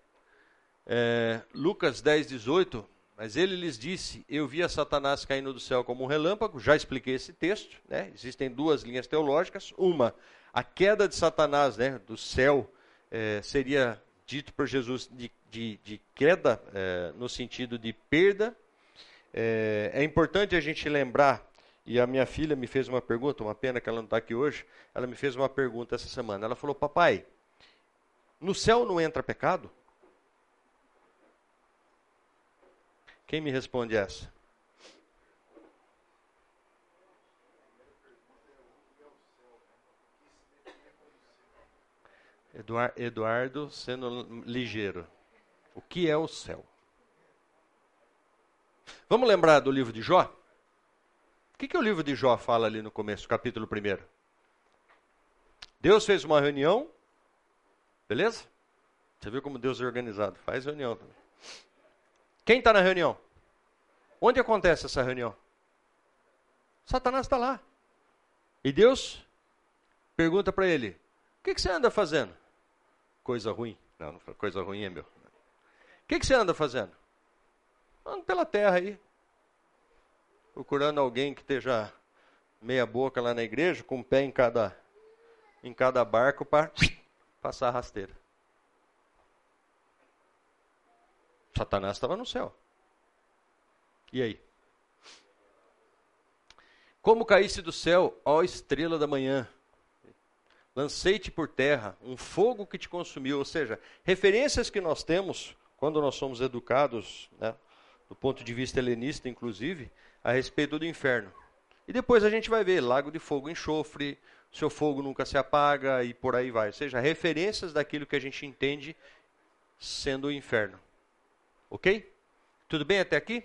[SPEAKER 1] É, Lucas 10, 18. Mas ele lhes disse: Eu vi a Satanás caindo do céu como um relâmpago. Já expliquei esse texto. Né? Existem duas linhas teológicas. Uma, a queda de Satanás né, do céu é, seria dito por Jesus de, de, de queda, é, no sentido de perda. É, é, importante a gente lembrar, e a minha filha me fez uma pergunta, uma pena que ela não está aqui hoje, ela me fez uma pergunta essa semana. Ela falou: Papai, no céu não entra pecado? Quem me responde essa? Eduardo sendo ligeiro. O que é o céu? Vamos lembrar do livro de Jó? O que, que o livro de Jó fala ali no começo, capítulo 1? Deus fez uma reunião, beleza? Você viu como Deus é organizado? Faz reunião também. Quem está na reunião? Onde acontece essa reunião? Satanás está lá. E Deus pergunta para ele: O que, que, você anda fazendo? Coisa ruim. Não, não coisa ruim é meu. O que, que você anda fazendo? Ando pela terra aí. Procurando alguém que esteja meia boca lá na igreja, com um pé em cada, em cada barco para passar a rasteira. Satanás estava no céu. E aí? Como caíste do céu, ó estrela da manhã, lancei-te por terra, um fogo que te consumiu. Ou seja, referências que nós temos quando nós somos educados, né, do ponto de vista helenista, inclusive, a respeito do inferno. E depois a gente vai ver lago de fogo, enxofre, seu fogo nunca se apaga e por aí vai. Ou seja, referências daquilo que a gente entende sendo o inferno. Ok? Tudo bem até aqui?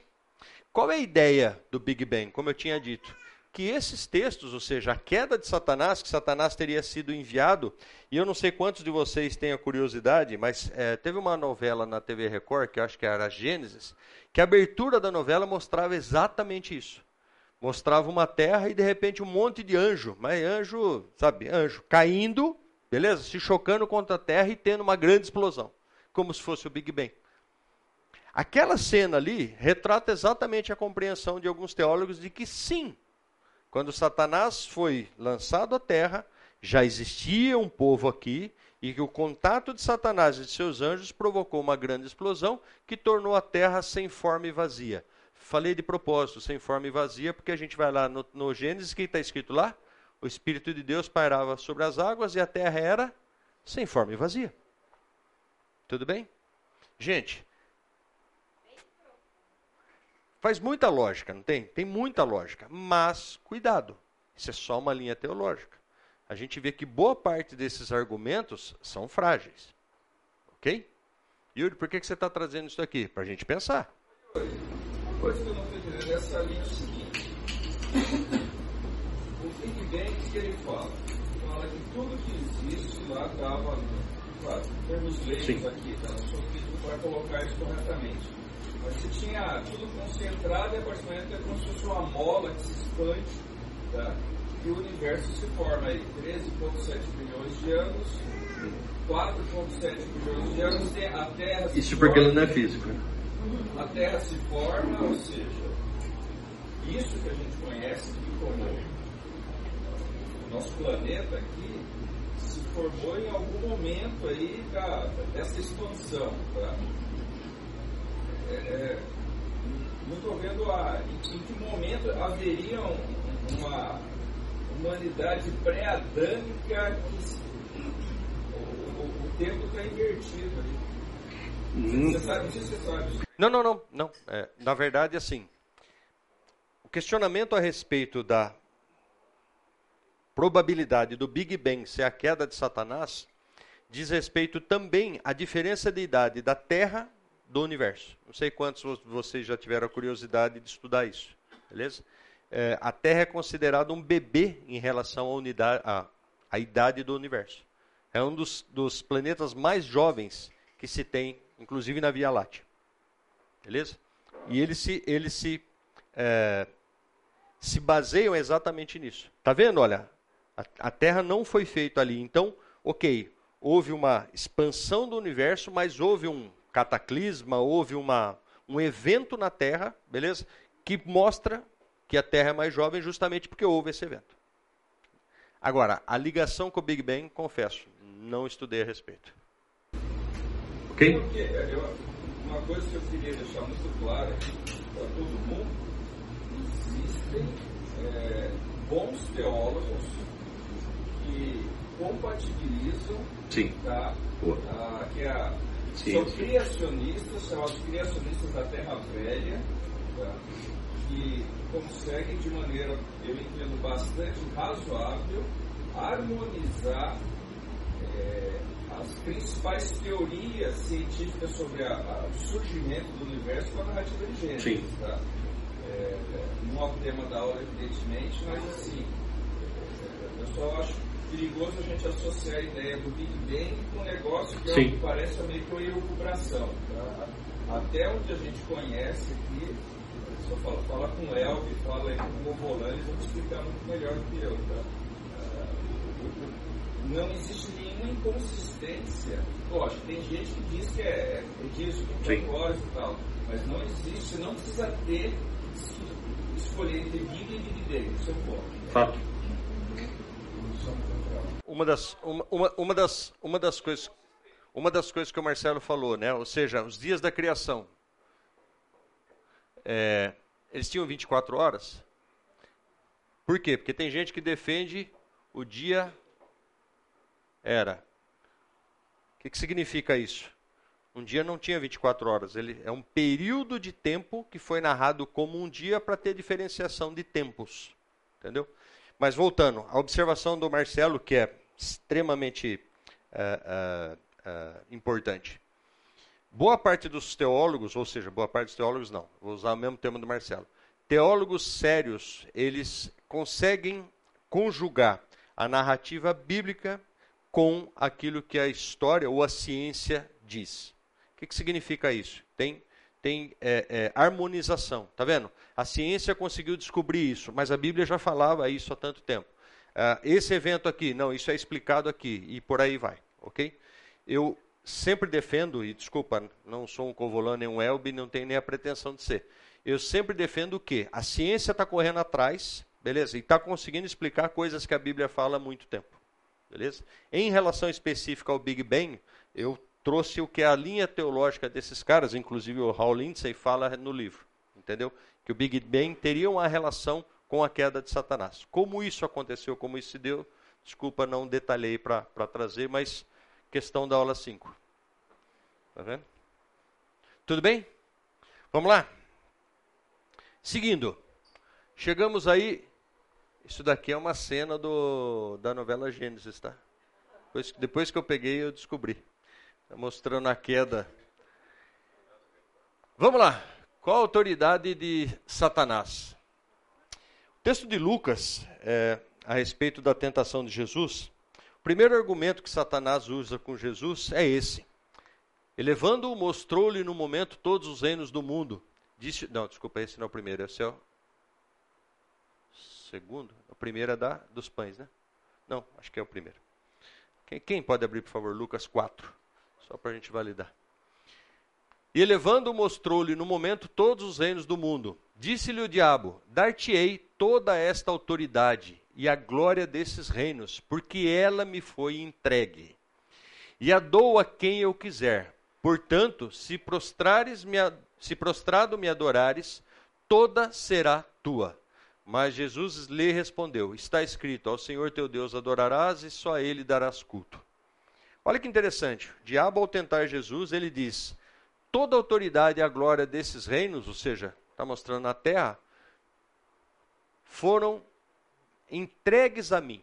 [SPEAKER 1] Qual é a ideia do Big Bang? Como eu tinha dito, que esses textos, ou seja, a queda de Satanás, que Satanás teria sido enviado, e eu não sei quantos de vocês têm a curiosidade, mas é, teve uma novela na TV Record, que eu acho que era Gênesis, que a abertura da novela mostrava exatamente isso. Mostrava uma terra e de repente um monte de anjo, mas anjo, sabe, anjo caindo, beleza? Se chocando contra a terra e tendo uma grande explosão, como se fosse o Big Bang. Aquela cena ali retrata exatamente a compreensão de alguns teólogos de que sim, quando Satanás foi lançado à terra, já existia um povo aqui e que o contato de Satanás e de seus anjos provocou uma grande explosão que tornou a terra sem forma e vazia. Falei de propósito, sem forma e vazia, porque a gente vai lá no, no Gênesis, que está escrito lá? O Espírito de Deus pairava sobre as águas e a terra era sem forma e vazia. Tudo bem? Gente, Faz muita lógica, não tem? Tem muita lógica. Mas, cuidado, isso é só uma linha teológica. A gente vê que boa parte desses argumentos são frágeis. Ok? Yuri, por que, você está trazendo isso aqui? Para a gente pensar. Uma Coisa que eu não estou entendendo é essa linha seguinte. O Big Bang que ele fala, fala que tudo que existe lá estava, tá claro, em termos leigos aqui, tá? só para colocar isso corretamente você tinha tudo concentrado e a partir do momento é como se fosse uma mola que se expande, tá? E o universo se forma aí, 13,7 bilhões de anos, 4,7 bilhões de anos, a Terra se Isso forma, porque ela não é física. Né? A Terra se forma, ou seja, isso que a gente conhece aqui como nosso planeta aqui se formou em algum momento aí da, dessa expansão, tá? É, é, não estou vendo a, em, em que momento haveria uma humanidade pré-adâmica que o, o, tempo está invertido ali. Hum. Você sabe disso, você sabe. Não, não, não. não. É, na verdade, assim, o questionamento a respeito da probabilidade do Big Bang ser a queda de Satanás diz respeito também à diferença de idade da Terra do universo. Não sei quantos de vocês já tiveram a curiosidade de estudar isso, beleza? É, a Terra é considerada um bebê em relação à, unidade, à, à idade do universo. É um dos, dos planetas mais jovens que se tem, inclusive na Via Láctea. Beleza? E eles se, se, é, se baseiam exatamente nisso. Tá vendo? Olha, a, a Terra não foi feita ali. Então, ok, houve uma expansão do universo, mas houve um cataclisma, houve uma, um evento na Terra, beleza? Que mostra que a Terra é mais jovem justamente porque houve esse evento. Agora, a ligação com o Big Bang, confesso, não estudei a respeito. Ok? Porque eu, uma coisa que eu queria deixar muito clara é para todo mundo, existem é, bons teólogos que compatibilizam Sim. Tá, ah, é a, que a Sim, são criacionistas, são os criacionistas da Terra Velha, tá? que conseguem de maneira, eu entendo, bastante razoável, harmonizar é, as principais teorias científicas sobre a, a, o surgimento do universo com a narrativa de Gênesis. Tá? É, é, não é o tema da aula, evidentemente, mas assim, é, é, eu só acho perigoso a gente associar a ideia do Big Bang com um negócio que, é que parece meio que uma elucubração. Tá? Até onde a gente conhece aqui, só fala, fala com o Elvio, fala com o Volante, eles vão explicar muito melhor do que eu. Tá? É, não existe nenhuma inconsistência. Lógico, tem gente que diz que é, é, é disso, que é e tal, mas não existe, não precisa ter escolher entre Big e Big Bang, isso é um Fato uma das, uma, uma, uma, das, uma das coisas uma das coisas que o Marcelo falou, né? ou seja, os dias da criação. É, eles tinham 24 horas. Por quê? Porque tem gente que defende o dia era. O que, que significa isso? Um dia não tinha 24 horas, ele é um período de tempo que foi narrado como um dia para ter diferenciação de tempos. Entendeu? Mas voltando, a observação do Marcelo, que é extremamente eh, eh, eh, importante. Boa parte dos teólogos, ou seja, boa parte dos teólogos não, vou usar o mesmo termo do Marcelo. Teólogos sérios, eles conseguem conjugar a narrativa bíblica com aquilo que a história ou a ciência diz. O que, que significa isso? Tem, tem é, é, harmonização, tá vendo? A ciência conseguiu descobrir isso, mas a Bíblia já falava isso há tanto tempo ah, esse evento aqui, não, isso é explicado aqui, e por aí vai, ok? Eu sempre defendo, e desculpa, não sou um Covolan nem um Elbe, não tenho nem a pretensão de ser. Eu sempre defendo o quê? A ciência está correndo atrás, beleza? E está conseguindo explicar coisas que a Bíblia fala há muito tempo, beleza? Em relação específica ao Big Bang, eu trouxe o que é a linha teológica desses caras, inclusive o Hal Lindsay fala no livro, entendeu? Que o Big Bang teria uma relação com a queda de Satanás. Como isso aconteceu, como isso se deu, desculpa, não detalhei para trazer, mas questão da aula 5. Tá vendo? Tudo bem? Vamos lá? Seguindo. Chegamos aí. Isso daqui é uma cena do, da novela Gênesis, tá? Depois, depois que eu peguei, eu descobri. Tá mostrando a queda. Vamos lá. Qual a autoridade de Satanás? Texto de Lucas, é, a respeito da tentação de Jesus, o primeiro argumento que Satanás usa com Jesus é esse. Elevando-o, mostrou-lhe no momento todos os reinos do mundo. Disse, não, desculpa, esse não é o primeiro, esse é o segundo. O primeiro é da, dos pães, né? Não, acho que é o primeiro. Quem, quem pode abrir, por favor, Lucas 4? Só para a gente validar. E elevando mostrou-lhe no momento todos os reinos do mundo. Disse-lhe o diabo: Dar-te-ei toda esta autoridade e a glória desses reinos, porque ela me foi entregue. E a dou a quem eu quiser. Portanto, se prostrares me, se prostrado me adorares, toda será tua. Mas Jesus lhe respondeu: Está escrito: Ao Senhor teu Deus adorarás e só a ele darás culto. Olha que interessante. O diabo ao tentar Jesus, ele diz: toda a autoridade e a glória desses reinos, ou seja, está mostrando a terra, foram entregues a mim.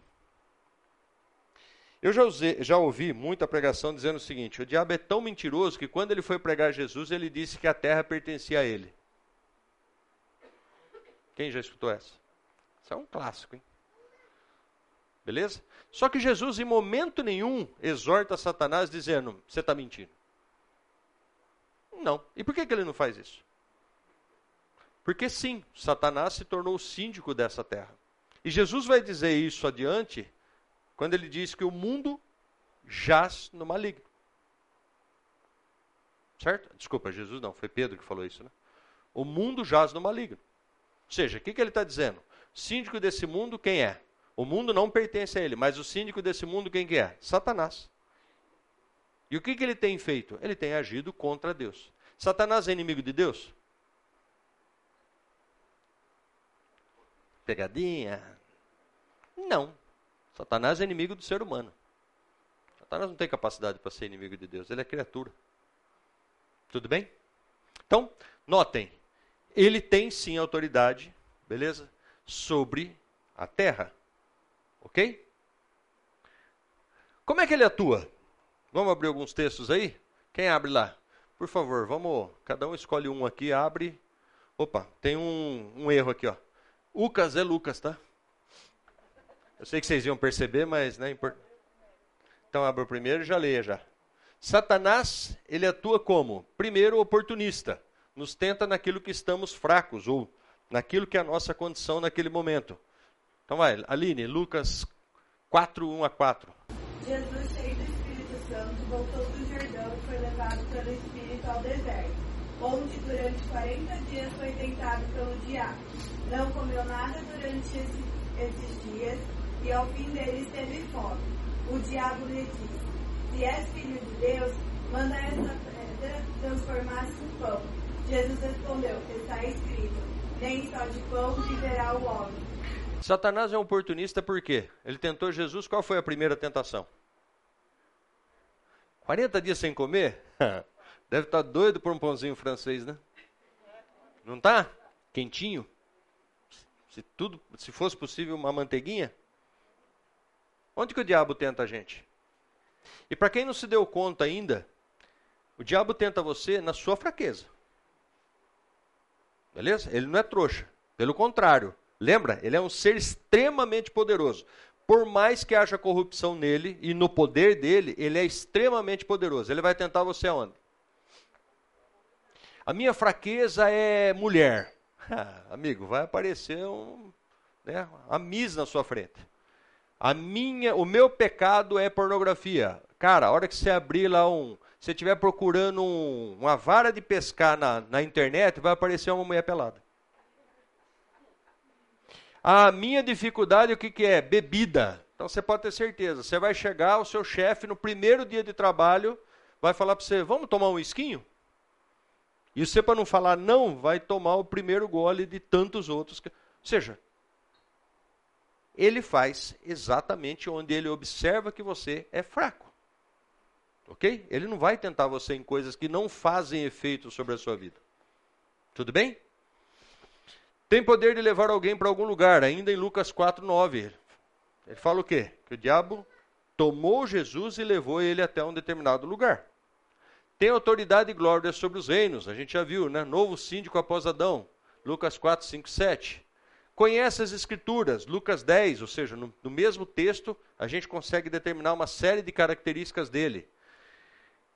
[SPEAKER 1] Eu já, usei, já, ouvi muita pregação dizendo o seguinte: o diabo é tão mentiroso que quando ele foi pregar Jesus, ele disse que a terra pertencia a ele. Quem já escutou essa? Isso é um clássico, hein? Beleza? Só que Jesus, em momento nenhum, exorta Satanás dizendo: você está mentindo. Não. E por que, que ele não faz isso? Porque sim, Satanás se tornou o síndico dessa terra. E Jesus vai dizer isso adiante, quando ele diz que o mundo jaz no maligno. Certo? Desculpa, Jesus não, foi Pedro que falou isso, né? O mundo jaz no maligno. Ou seja, o que, que ele está dizendo? Síndico desse mundo, quem é? O mundo não pertence a ele, mas o síndico desse mundo, quem que é? Satanás. E o que, que ele tem feito? Ele tem agido contra Deus. Satanás é inimigo de Deus? Pegadinha? Não. Satanás é inimigo do ser humano. Satanás não tem capacidade para ser inimigo de Deus, ele é criatura. Tudo bem? Então, notem, ele tem sim autoridade, beleza? Sobre a terra. Ok? Como é que ele atua? Vamos abrir alguns textos aí? Quem abre lá? Por favor, vamos. Cada um escolhe um aqui, abre. Opa, tem um, um erro aqui, ó. Lucas é Lucas, tá? Eu sei que vocês iam perceber, mas não é importante. Então abre o primeiro e já leia já. Satanás, ele atua como? Primeiro, oportunista. Nos tenta naquilo que estamos fracos, ou naquilo que é a nossa condição naquele momento. Então vai, Aline, Lucas 4, 1 a 4. Jesus cheio voltou do Jordão e foi levado pelo Espírito ao deserto, onde durante 40 dias foi tentado pelo diabo. Não comeu nada durante esse, esses dias e ao fim deles teve fome. O diabo lhe disse: Se és filho de Deus, manda essa pedra transformar-se em pão. Jesus respondeu: Está escrito, nem só de pão viverá o homem. Satanás é um oportunista por quê? Ele tentou Jesus, qual foi a primeira tentação? 40 dias sem comer? Deve estar tá doido por um pãozinho francês, né? Não tá? Quentinho? Se tudo, se fosse possível, uma manteiguinha? Onde que o diabo tenta a gente? E para quem não se deu conta ainda, o diabo tenta você na sua fraqueza. Beleza? Ele não é trouxa. Pelo contrário, lembra? Ele é um ser extremamente poderoso por mais que haja corrupção nele e no poder dele, ele é extremamente poderoso. Ele vai tentar você aonde? A minha fraqueza é mulher. Ah, amigo, vai aparecer um, né, a mis na sua frente. A minha, o meu pecado é pornografia. Cara, a hora que você abrir lá um, você estiver procurando um, uma vara de pescar na, na internet, vai aparecer uma mulher pelada. A minha dificuldade, o que, que é? Bebida. Então você pode ter certeza. Você vai chegar, o seu chefe, no primeiro dia de trabalho, vai falar para você: vamos tomar um esquinho? E você, para não falar não, vai tomar o primeiro gole de tantos outros. Que... Ou seja, ele faz exatamente onde ele observa que você é fraco. Ok? Ele não vai tentar você em coisas que não fazem efeito sobre a sua vida. Tudo bem? Tem poder de levar alguém para algum lugar, ainda em Lucas 4:9. Ele fala o quê? Que o diabo tomou Jesus e levou ele até um determinado lugar. Tem autoridade e glória sobre os reinos, a gente já viu, né? Novo síndico após Adão, Lucas 4, 5, 7. Conhece as escrituras, Lucas 10, ou seja, no, no mesmo texto, a gente consegue determinar uma série de características dele.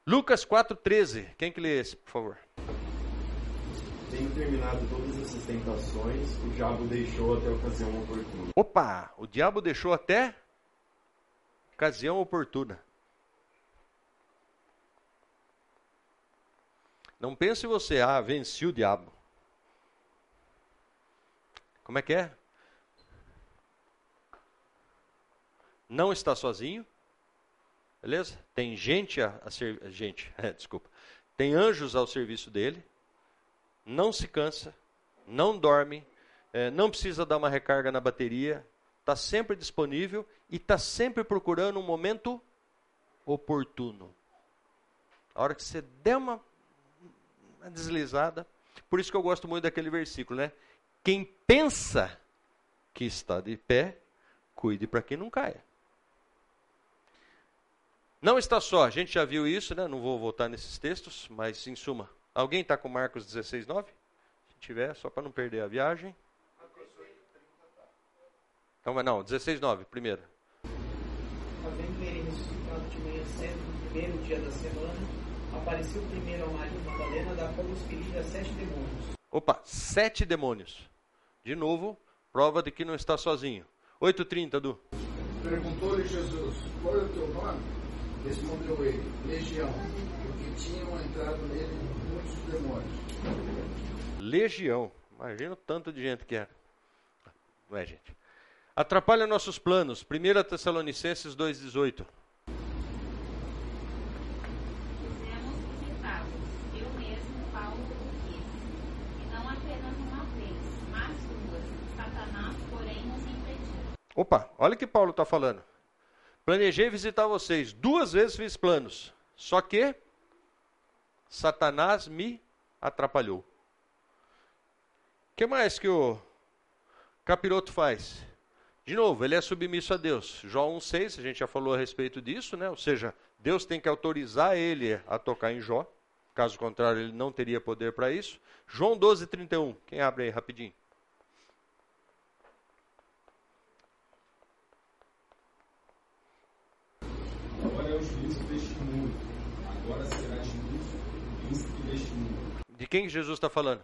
[SPEAKER 1] Lucas 4,13. Quem que lê esse, por favor? Tenho terminado todas tentações, o diabo deixou até ocasião oportuna. Opa! O diabo deixou até ocasião oportuna. Não pense você, ah, venci o diabo. Como é que é? Não está sozinho. Beleza? Tem gente a, a ser, gente, é, desculpa. Tem anjos ao serviço dele. Não se cansa não dorme, eh, não precisa dar uma recarga na bateria, está sempre disponível e está sempre procurando um momento oportuno. A hora que você der uma, uma deslizada, por isso que eu gosto muito daquele versículo, né? Quem pensa que está de pé, cuide para que não caia. Não está só, a gente já viu isso, né? Não vou voltar nesses textos, mas em suma, alguém está com Marcos 16, 9? tiver, só para não perder a viagem. Então, mas não, 16 9, primeira. Havendo ele ressuscitado de manhã cedo, no primeiro dia da semana, apareceu primeiro a Maria Madalena, da qual expeliram sete demônios. Opa, sete demônios. De novo, prova de que não está sozinho. 8,30, Du. Perguntou-lhe Jesus, qual é o teu nome? Respondeu ele, Legião, porque tinham entrado nele muitos demônios. Legião. Imagina o tanto de gente que era. É. Não é, gente? Atrapalha nossos planos. 1 Tessalonicenses 2,18. Opa, olha o que Paulo está falando. Planejei visitar vocês. Duas vezes fiz planos. Só que Satanás me atrapalhou que mais que o capiroto faz? De novo, ele é submisso a Deus. João 1,6, a gente já falou a respeito disso, né? Ou seja, Deus tem que autorizar ele a tocar em Jó. Caso contrário, ele não teria poder para isso. João 12, 31. Quem abre aí rapidinho? Agora é o juízo deste mundo. Agora será juízo o príncipe deste mundo. De quem Jesus está falando?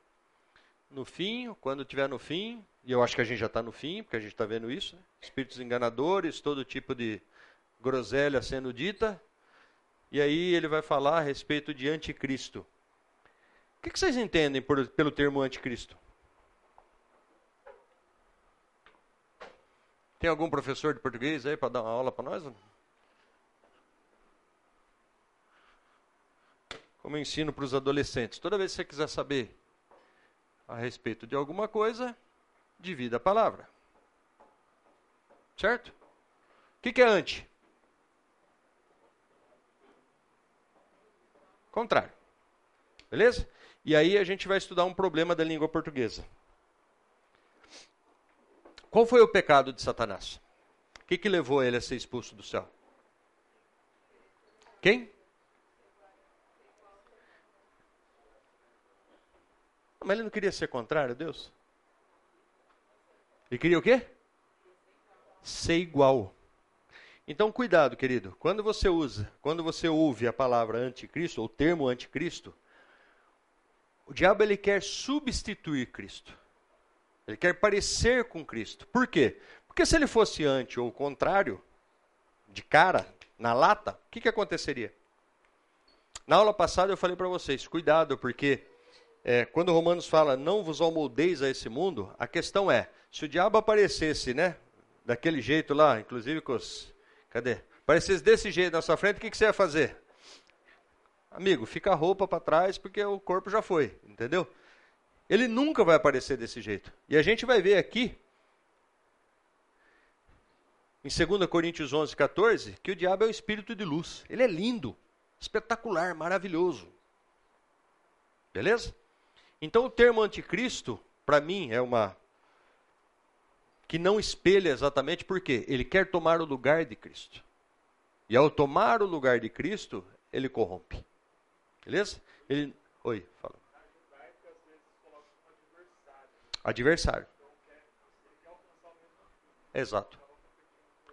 [SPEAKER 1] no fim, quando tiver no fim, e eu acho que a gente já está no fim, porque a gente está vendo isso, né? espíritos enganadores, todo tipo de groselha sendo dita, e aí ele vai falar a respeito de anticristo. O que, que vocês entendem por, pelo termo anticristo? Tem algum professor de português aí para dar uma aula para nós? Como eu ensino para os adolescentes. Toda vez que você quiser saber a respeito de alguma coisa, divida a palavra. Certo? O que, que é ante? Contrário. Beleza? E aí a gente vai estudar um problema da língua portuguesa. Qual foi o pecado de Satanás? O que, que levou ele a ser expulso do céu? Quem? Ah, mas ele não queria ser contrário a Deus? Ele queria o quê? Ser igual. Então, cuidado, querido. Quando você usa, quando você ouve a palavra anticristo, ou o termo anticristo, o diabo ele quer substituir Cristo. Ele quer parecer com Cristo. Por quê? Porque se ele fosse anti ou contrário, de cara, na lata, o que, que aconteceria? Na aula passada eu falei para vocês, cuidado, porque é, quando Romanos fala não vos amoldeis a esse mundo, a questão é, se o diabo aparecesse, né, daquele jeito lá, inclusive com os, cadê? Aparecesse desse jeito na sua frente, o que, que você ia fazer? Amigo, fica a roupa para trás porque o corpo já foi, entendeu? Ele nunca vai aparecer desse jeito. E a gente vai ver aqui, em 2 Coríntios 11, 14, que o diabo é o espírito de luz. Ele é lindo, espetacular, maravilhoso. Beleza? Então, o termo anticristo, para mim, é uma. que não espelha exatamente porque ele quer tomar o lugar de Cristo. E ao tomar o lugar de Cristo, ele corrompe. Beleza? Ele. Oi, fala. Adversário. Exato.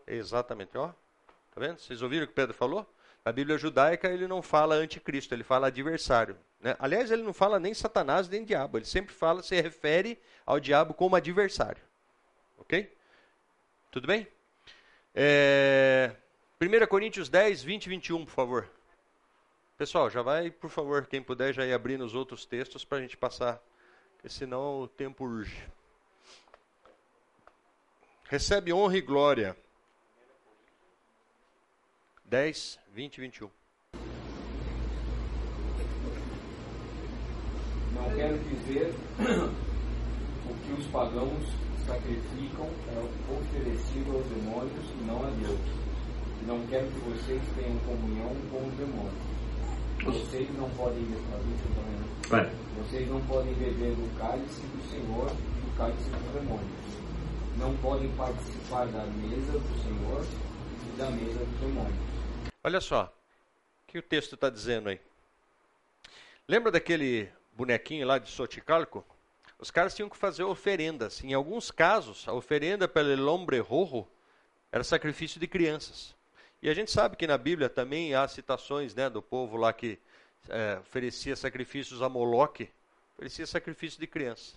[SPEAKER 1] Exatamente, ó. Tá vendo? Vocês ouviram o que Pedro falou? A Bíblia judaica ele não fala anticristo, ele fala adversário. Né? Aliás, ele não fala nem Satanás nem diabo, ele sempre fala, se refere ao diabo como adversário. Ok? Tudo bem? É... 1 Coríntios 10, 20 e 21, por favor. Pessoal, já vai, por favor, quem puder já ir abrindo os outros textos para a gente passar, porque senão o tempo urge. Recebe honra e glória. 10, 20 e 21. Não quero dizer o que os pagãos sacrificam é oferecido aos demônios e não a Deus. Não quero que vocês tenham comunhão com os demônios. Vocês não podem tá né? Vocês não podem beber do cálice do Senhor e do cálice dos demônios. Não podem participar da mesa do Senhor e da mesa dos demônios Olha só, o que o texto está dizendo aí? Lembra daquele bonequinho lá de Soticalco? Os caras tinham que fazer oferendas. Em alguns casos, a oferenda pelo hombre rojo era sacrifício de crianças. E a gente sabe que na Bíblia também há citações né, do povo lá que é, oferecia sacrifícios a Moloque, oferecia sacrifício de criança.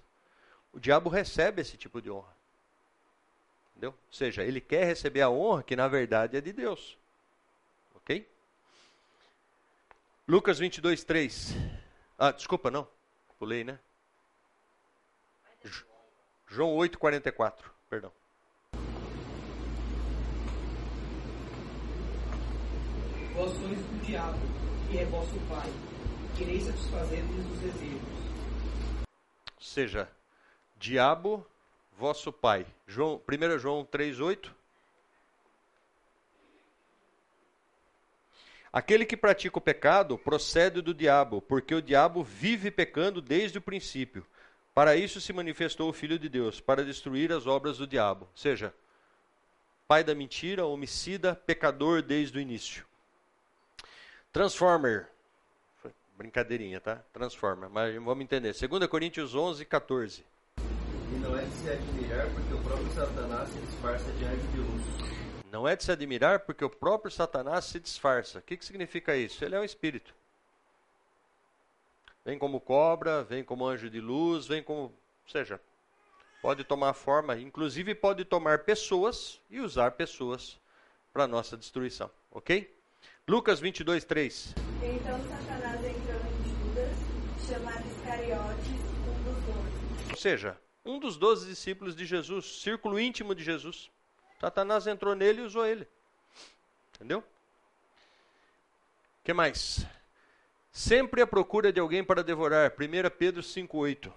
[SPEAKER 1] O diabo recebe esse tipo de honra. Entendeu? Ou seja, ele quer receber a honra que na verdade é de Deus. Lucas 22, 3. Ah, desculpa, não. Pulei, né? João 8, 44. Perdão. Vós sois do diabo, que é vosso pai. Quereis satisfazer-lhes os desejos. Ou seja, diabo, vosso pai. João, 1 João 3, 8. Aquele que pratica o pecado procede do diabo, porque o diabo vive pecando desde o princípio. Para isso se manifestou o Filho de Deus, para destruir as obras do diabo. Ou seja, pai da mentira, homicida, pecador desde o início. Transformer. Brincadeirinha, tá? Transformer, mas vamos entender. 2 Coríntios 11, 14. E não é de se admirar, porque o próprio Satanás se disfarça de de luz. Não é de se admirar porque o próprio Satanás se disfarça. O que, que significa isso? Ele é um espírito. Vem como cobra, vem como anjo de luz, vem como. seja, pode tomar forma, inclusive pode tomar pessoas e usar pessoas para nossa destruição. Ok? Lucas 22, 3. Então Satanás entrou em Judas, chamado Iscariotes, um dos doze. Ou seja, um dos doze discípulos de Jesus, círculo íntimo de Jesus. Satanás entrou nele e usou ele. Entendeu? O que mais? Sempre à procura de alguém para devorar. 1 Pedro 5,8.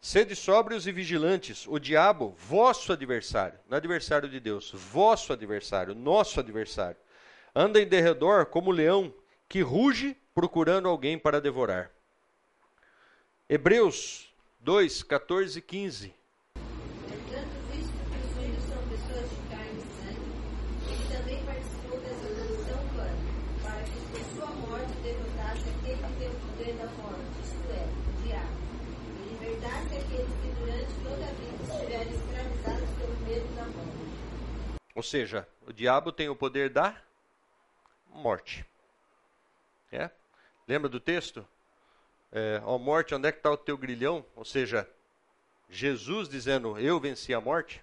[SPEAKER 1] Sede sóbrios e vigilantes. O diabo, vosso adversário, não é adversário de Deus, vosso adversário, nosso adversário, anda em derredor como leão que ruge procurando alguém para devorar. Hebreus 2, 14 e 15. metafora, isto é, o diabo. libertar-se aqueles que durante toda a vida estiverem escravizados pelo medo da morte. Ou seja, o diabo tem o poder da morte. É? Lembra do texto? É, ó morte, onde é que está o teu grilhão? Ou seja, Jesus dizendo, eu venci a morte,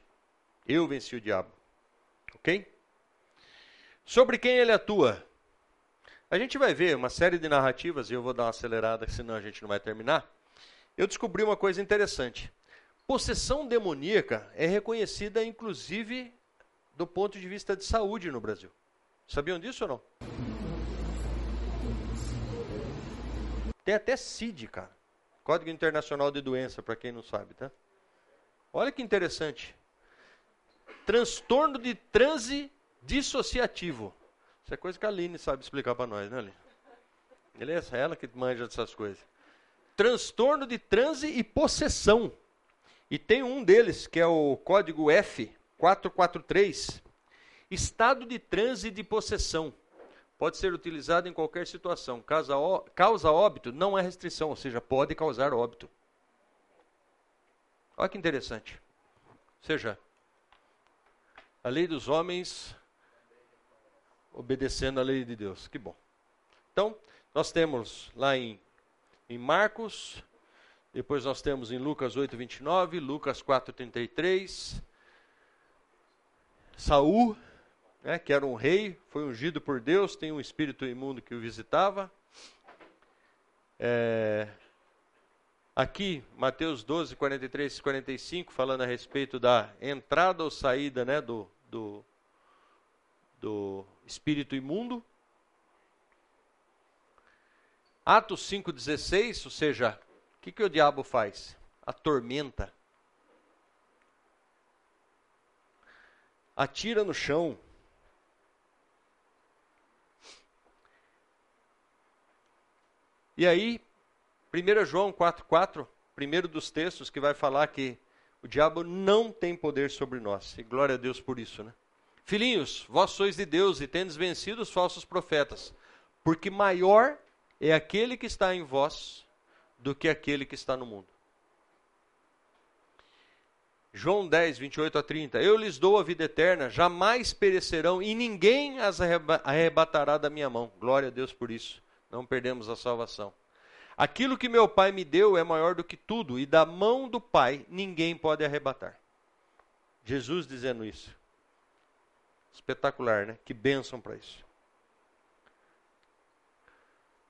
[SPEAKER 1] eu venci o diabo. Ok? Sobre quem ele atua? A gente vai ver uma série de narrativas, e eu vou dar uma acelerada, senão a gente não vai terminar. Eu descobri uma coisa interessante. Possessão demoníaca é reconhecida, inclusive, do ponto de vista de saúde no Brasil. Sabiam disso ou não? Tem até CID, cara. Código Internacional de Doença, para quem não sabe, tá? Olha que interessante. Transtorno de transe dissociativo. Isso é coisa que a Aline sabe explicar para nós, né, Aline? Beleza? É ela que manja dessas coisas. Transtorno de transe e possessão. E tem um deles, que é o código F443. Estado de transe e de possessão. Pode ser utilizado em qualquer situação. Causa, causa óbito não é restrição, ou seja, pode causar óbito. Olha que interessante. Ou seja, a lei dos homens obedecendo a lei de Deus. Que bom. Então, nós temos lá em, em Marcos, depois nós temos em Lucas 8, 29, Lucas 4, 33. Saul, né, que era um rei, foi ungido por Deus, tem um espírito imundo que o visitava. É, aqui, Mateus 12, 43 e 45, falando a respeito da entrada ou saída né, do, do, do espírito imundo. Atos 5,16, ou seja, o que, que o diabo faz? Atormenta. Atira no chão. E aí, 1 João 4,4, primeiro dos textos que vai falar que o diabo não tem poder sobre nós. E glória a Deus por isso, né? Filhinhos, vós sois de Deus e tendes vencido os falsos profetas, porque maior é aquele que está em vós do que aquele que está no mundo. João 10, 28 a 30. Eu lhes dou a vida eterna, jamais perecerão e ninguém as arrebatará da minha mão. Glória a Deus por isso. Não perdemos a salvação. Aquilo que meu Pai me deu é maior do que tudo, e da mão do Pai ninguém pode arrebatar. Jesus dizendo isso. Espetacular, né? Que bênção para isso.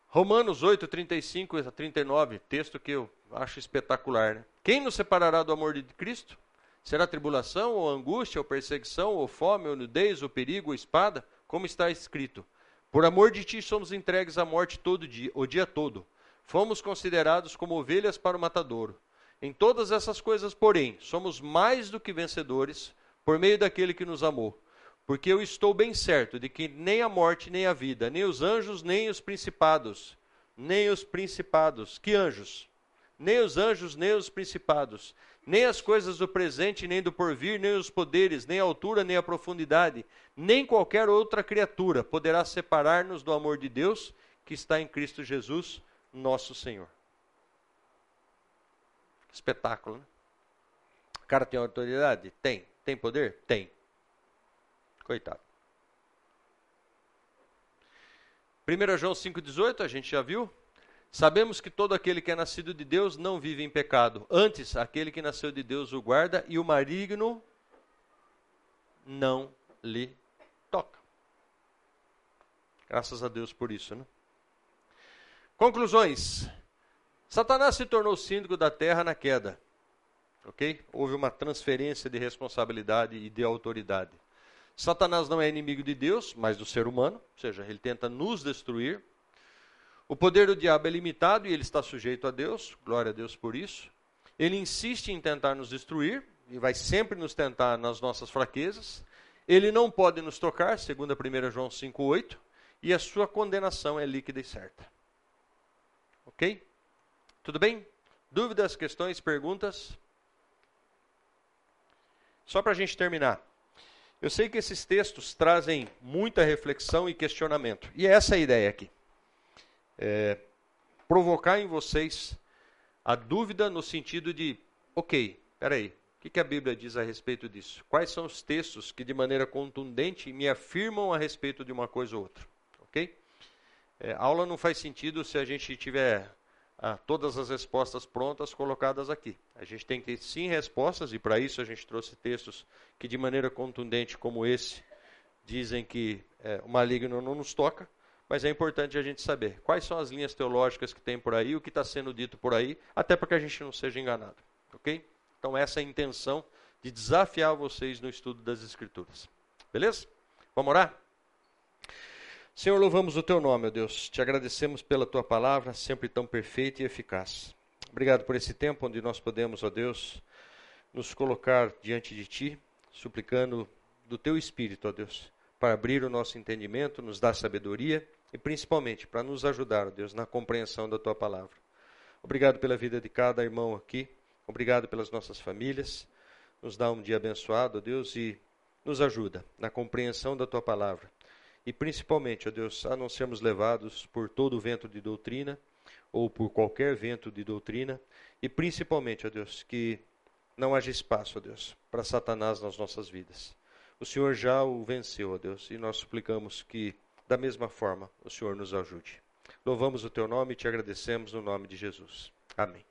[SPEAKER 1] Romanos 8, 35 a 39, texto que eu acho espetacular. Né? Quem nos separará do amor de Cristo? Será tribulação, ou angústia, ou perseguição, ou fome, ou nudez, ou perigo, ou espada? Como está escrito: Por amor de ti somos entregues à morte todo dia, o dia todo. Fomos considerados como ovelhas para o matadouro. Em todas essas coisas, porém, somos mais do que vencedores por meio daquele que nos amou. Porque eu estou bem certo de que nem a morte, nem a vida, nem os anjos, nem os principados, nem os principados. Que anjos? Nem os anjos, nem os principados, nem as coisas do presente, nem do porvir, nem os poderes, nem a altura, nem a profundidade, nem qualquer outra criatura poderá separar-nos do amor de Deus que está em Cristo Jesus, nosso Senhor. Espetáculo, né? O cara tem autoridade? Tem. Tem poder? Tem. Coitado. 1 João 5,18, a gente já viu. Sabemos que todo aquele que é nascido de Deus não vive em pecado. Antes, aquele que nasceu de Deus o guarda e o maligno não lhe toca. Graças a Deus por isso, né? Conclusões. Satanás se tornou síndico da terra na queda. Ok? Houve uma transferência de responsabilidade e de autoridade. Satanás não é inimigo de Deus, mas do ser humano, ou seja, ele tenta nos destruir. O poder do diabo é limitado e ele está sujeito a Deus, glória a Deus por isso. Ele insiste em tentar nos destruir e vai sempre nos tentar nas nossas fraquezas. Ele não pode nos tocar, segundo 1 João 5,8, e a sua condenação é líquida e certa. Ok? Tudo bem? Dúvidas, questões, perguntas? Só para a gente terminar. Eu sei que esses textos trazem muita reflexão e questionamento. E é essa é a ideia aqui. É provocar em vocês a dúvida no sentido de, ok, peraí, o que a Bíblia diz a respeito disso? Quais são os textos que de maneira contundente me afirmam a respeito de uma coisa ou outra? Ok? É, a aula não faz sentido se a gente tiver todas as respostas prontas colocadas aqui. A gente tem que ter sim respostas, e para isso a gente trouxe textos que, de maneira contundente, como esse, dizem que é, o maligno não nos toca, mas é importante a gente saber quais são as linhas teológicas que tem por aí, o que está sendo dito por aí, até para que a gente não seja enganado. Ok? Então, essa é a intenção de desafiar vocês no estudo das Escrituras. Beleza? Vamos orar? Senhor, louvamos o teu nome, ó Deus. Te agradecemos pela tua palavra, sempre tão perfeita e eficaz. Obrigado por esse tempo onde nós podemos, ó Deus, nos colocar diante de ti, suplicando do teu espírito, ó Deus, para abrir o nosso entendimento, nos dar sabedoria e principalmente para nos ajudar, ó Deus, na compreensão da tua palavra. Obrigado pela vida de cada irmão aqui. Obrigado pelas nossas famílias. Nos dá um dia abençoado, ó Deus, e nos ajuda na compreensão da tua palavra. E principalmente, ó Deus, a não sermos levados por todo vento de doutrina ou por qualquer vento de doutrina, e principalmente, ó Deus, que não haja espaço, ó Deus, para Satanás nas nossas vidas. O Senhor já o venceu, ó Deus, e nós suplicamos que, da mesma forma, o Senhor nos ajude. Louvamos o teu nome e te agradecemos no nome de Jesus. Amém.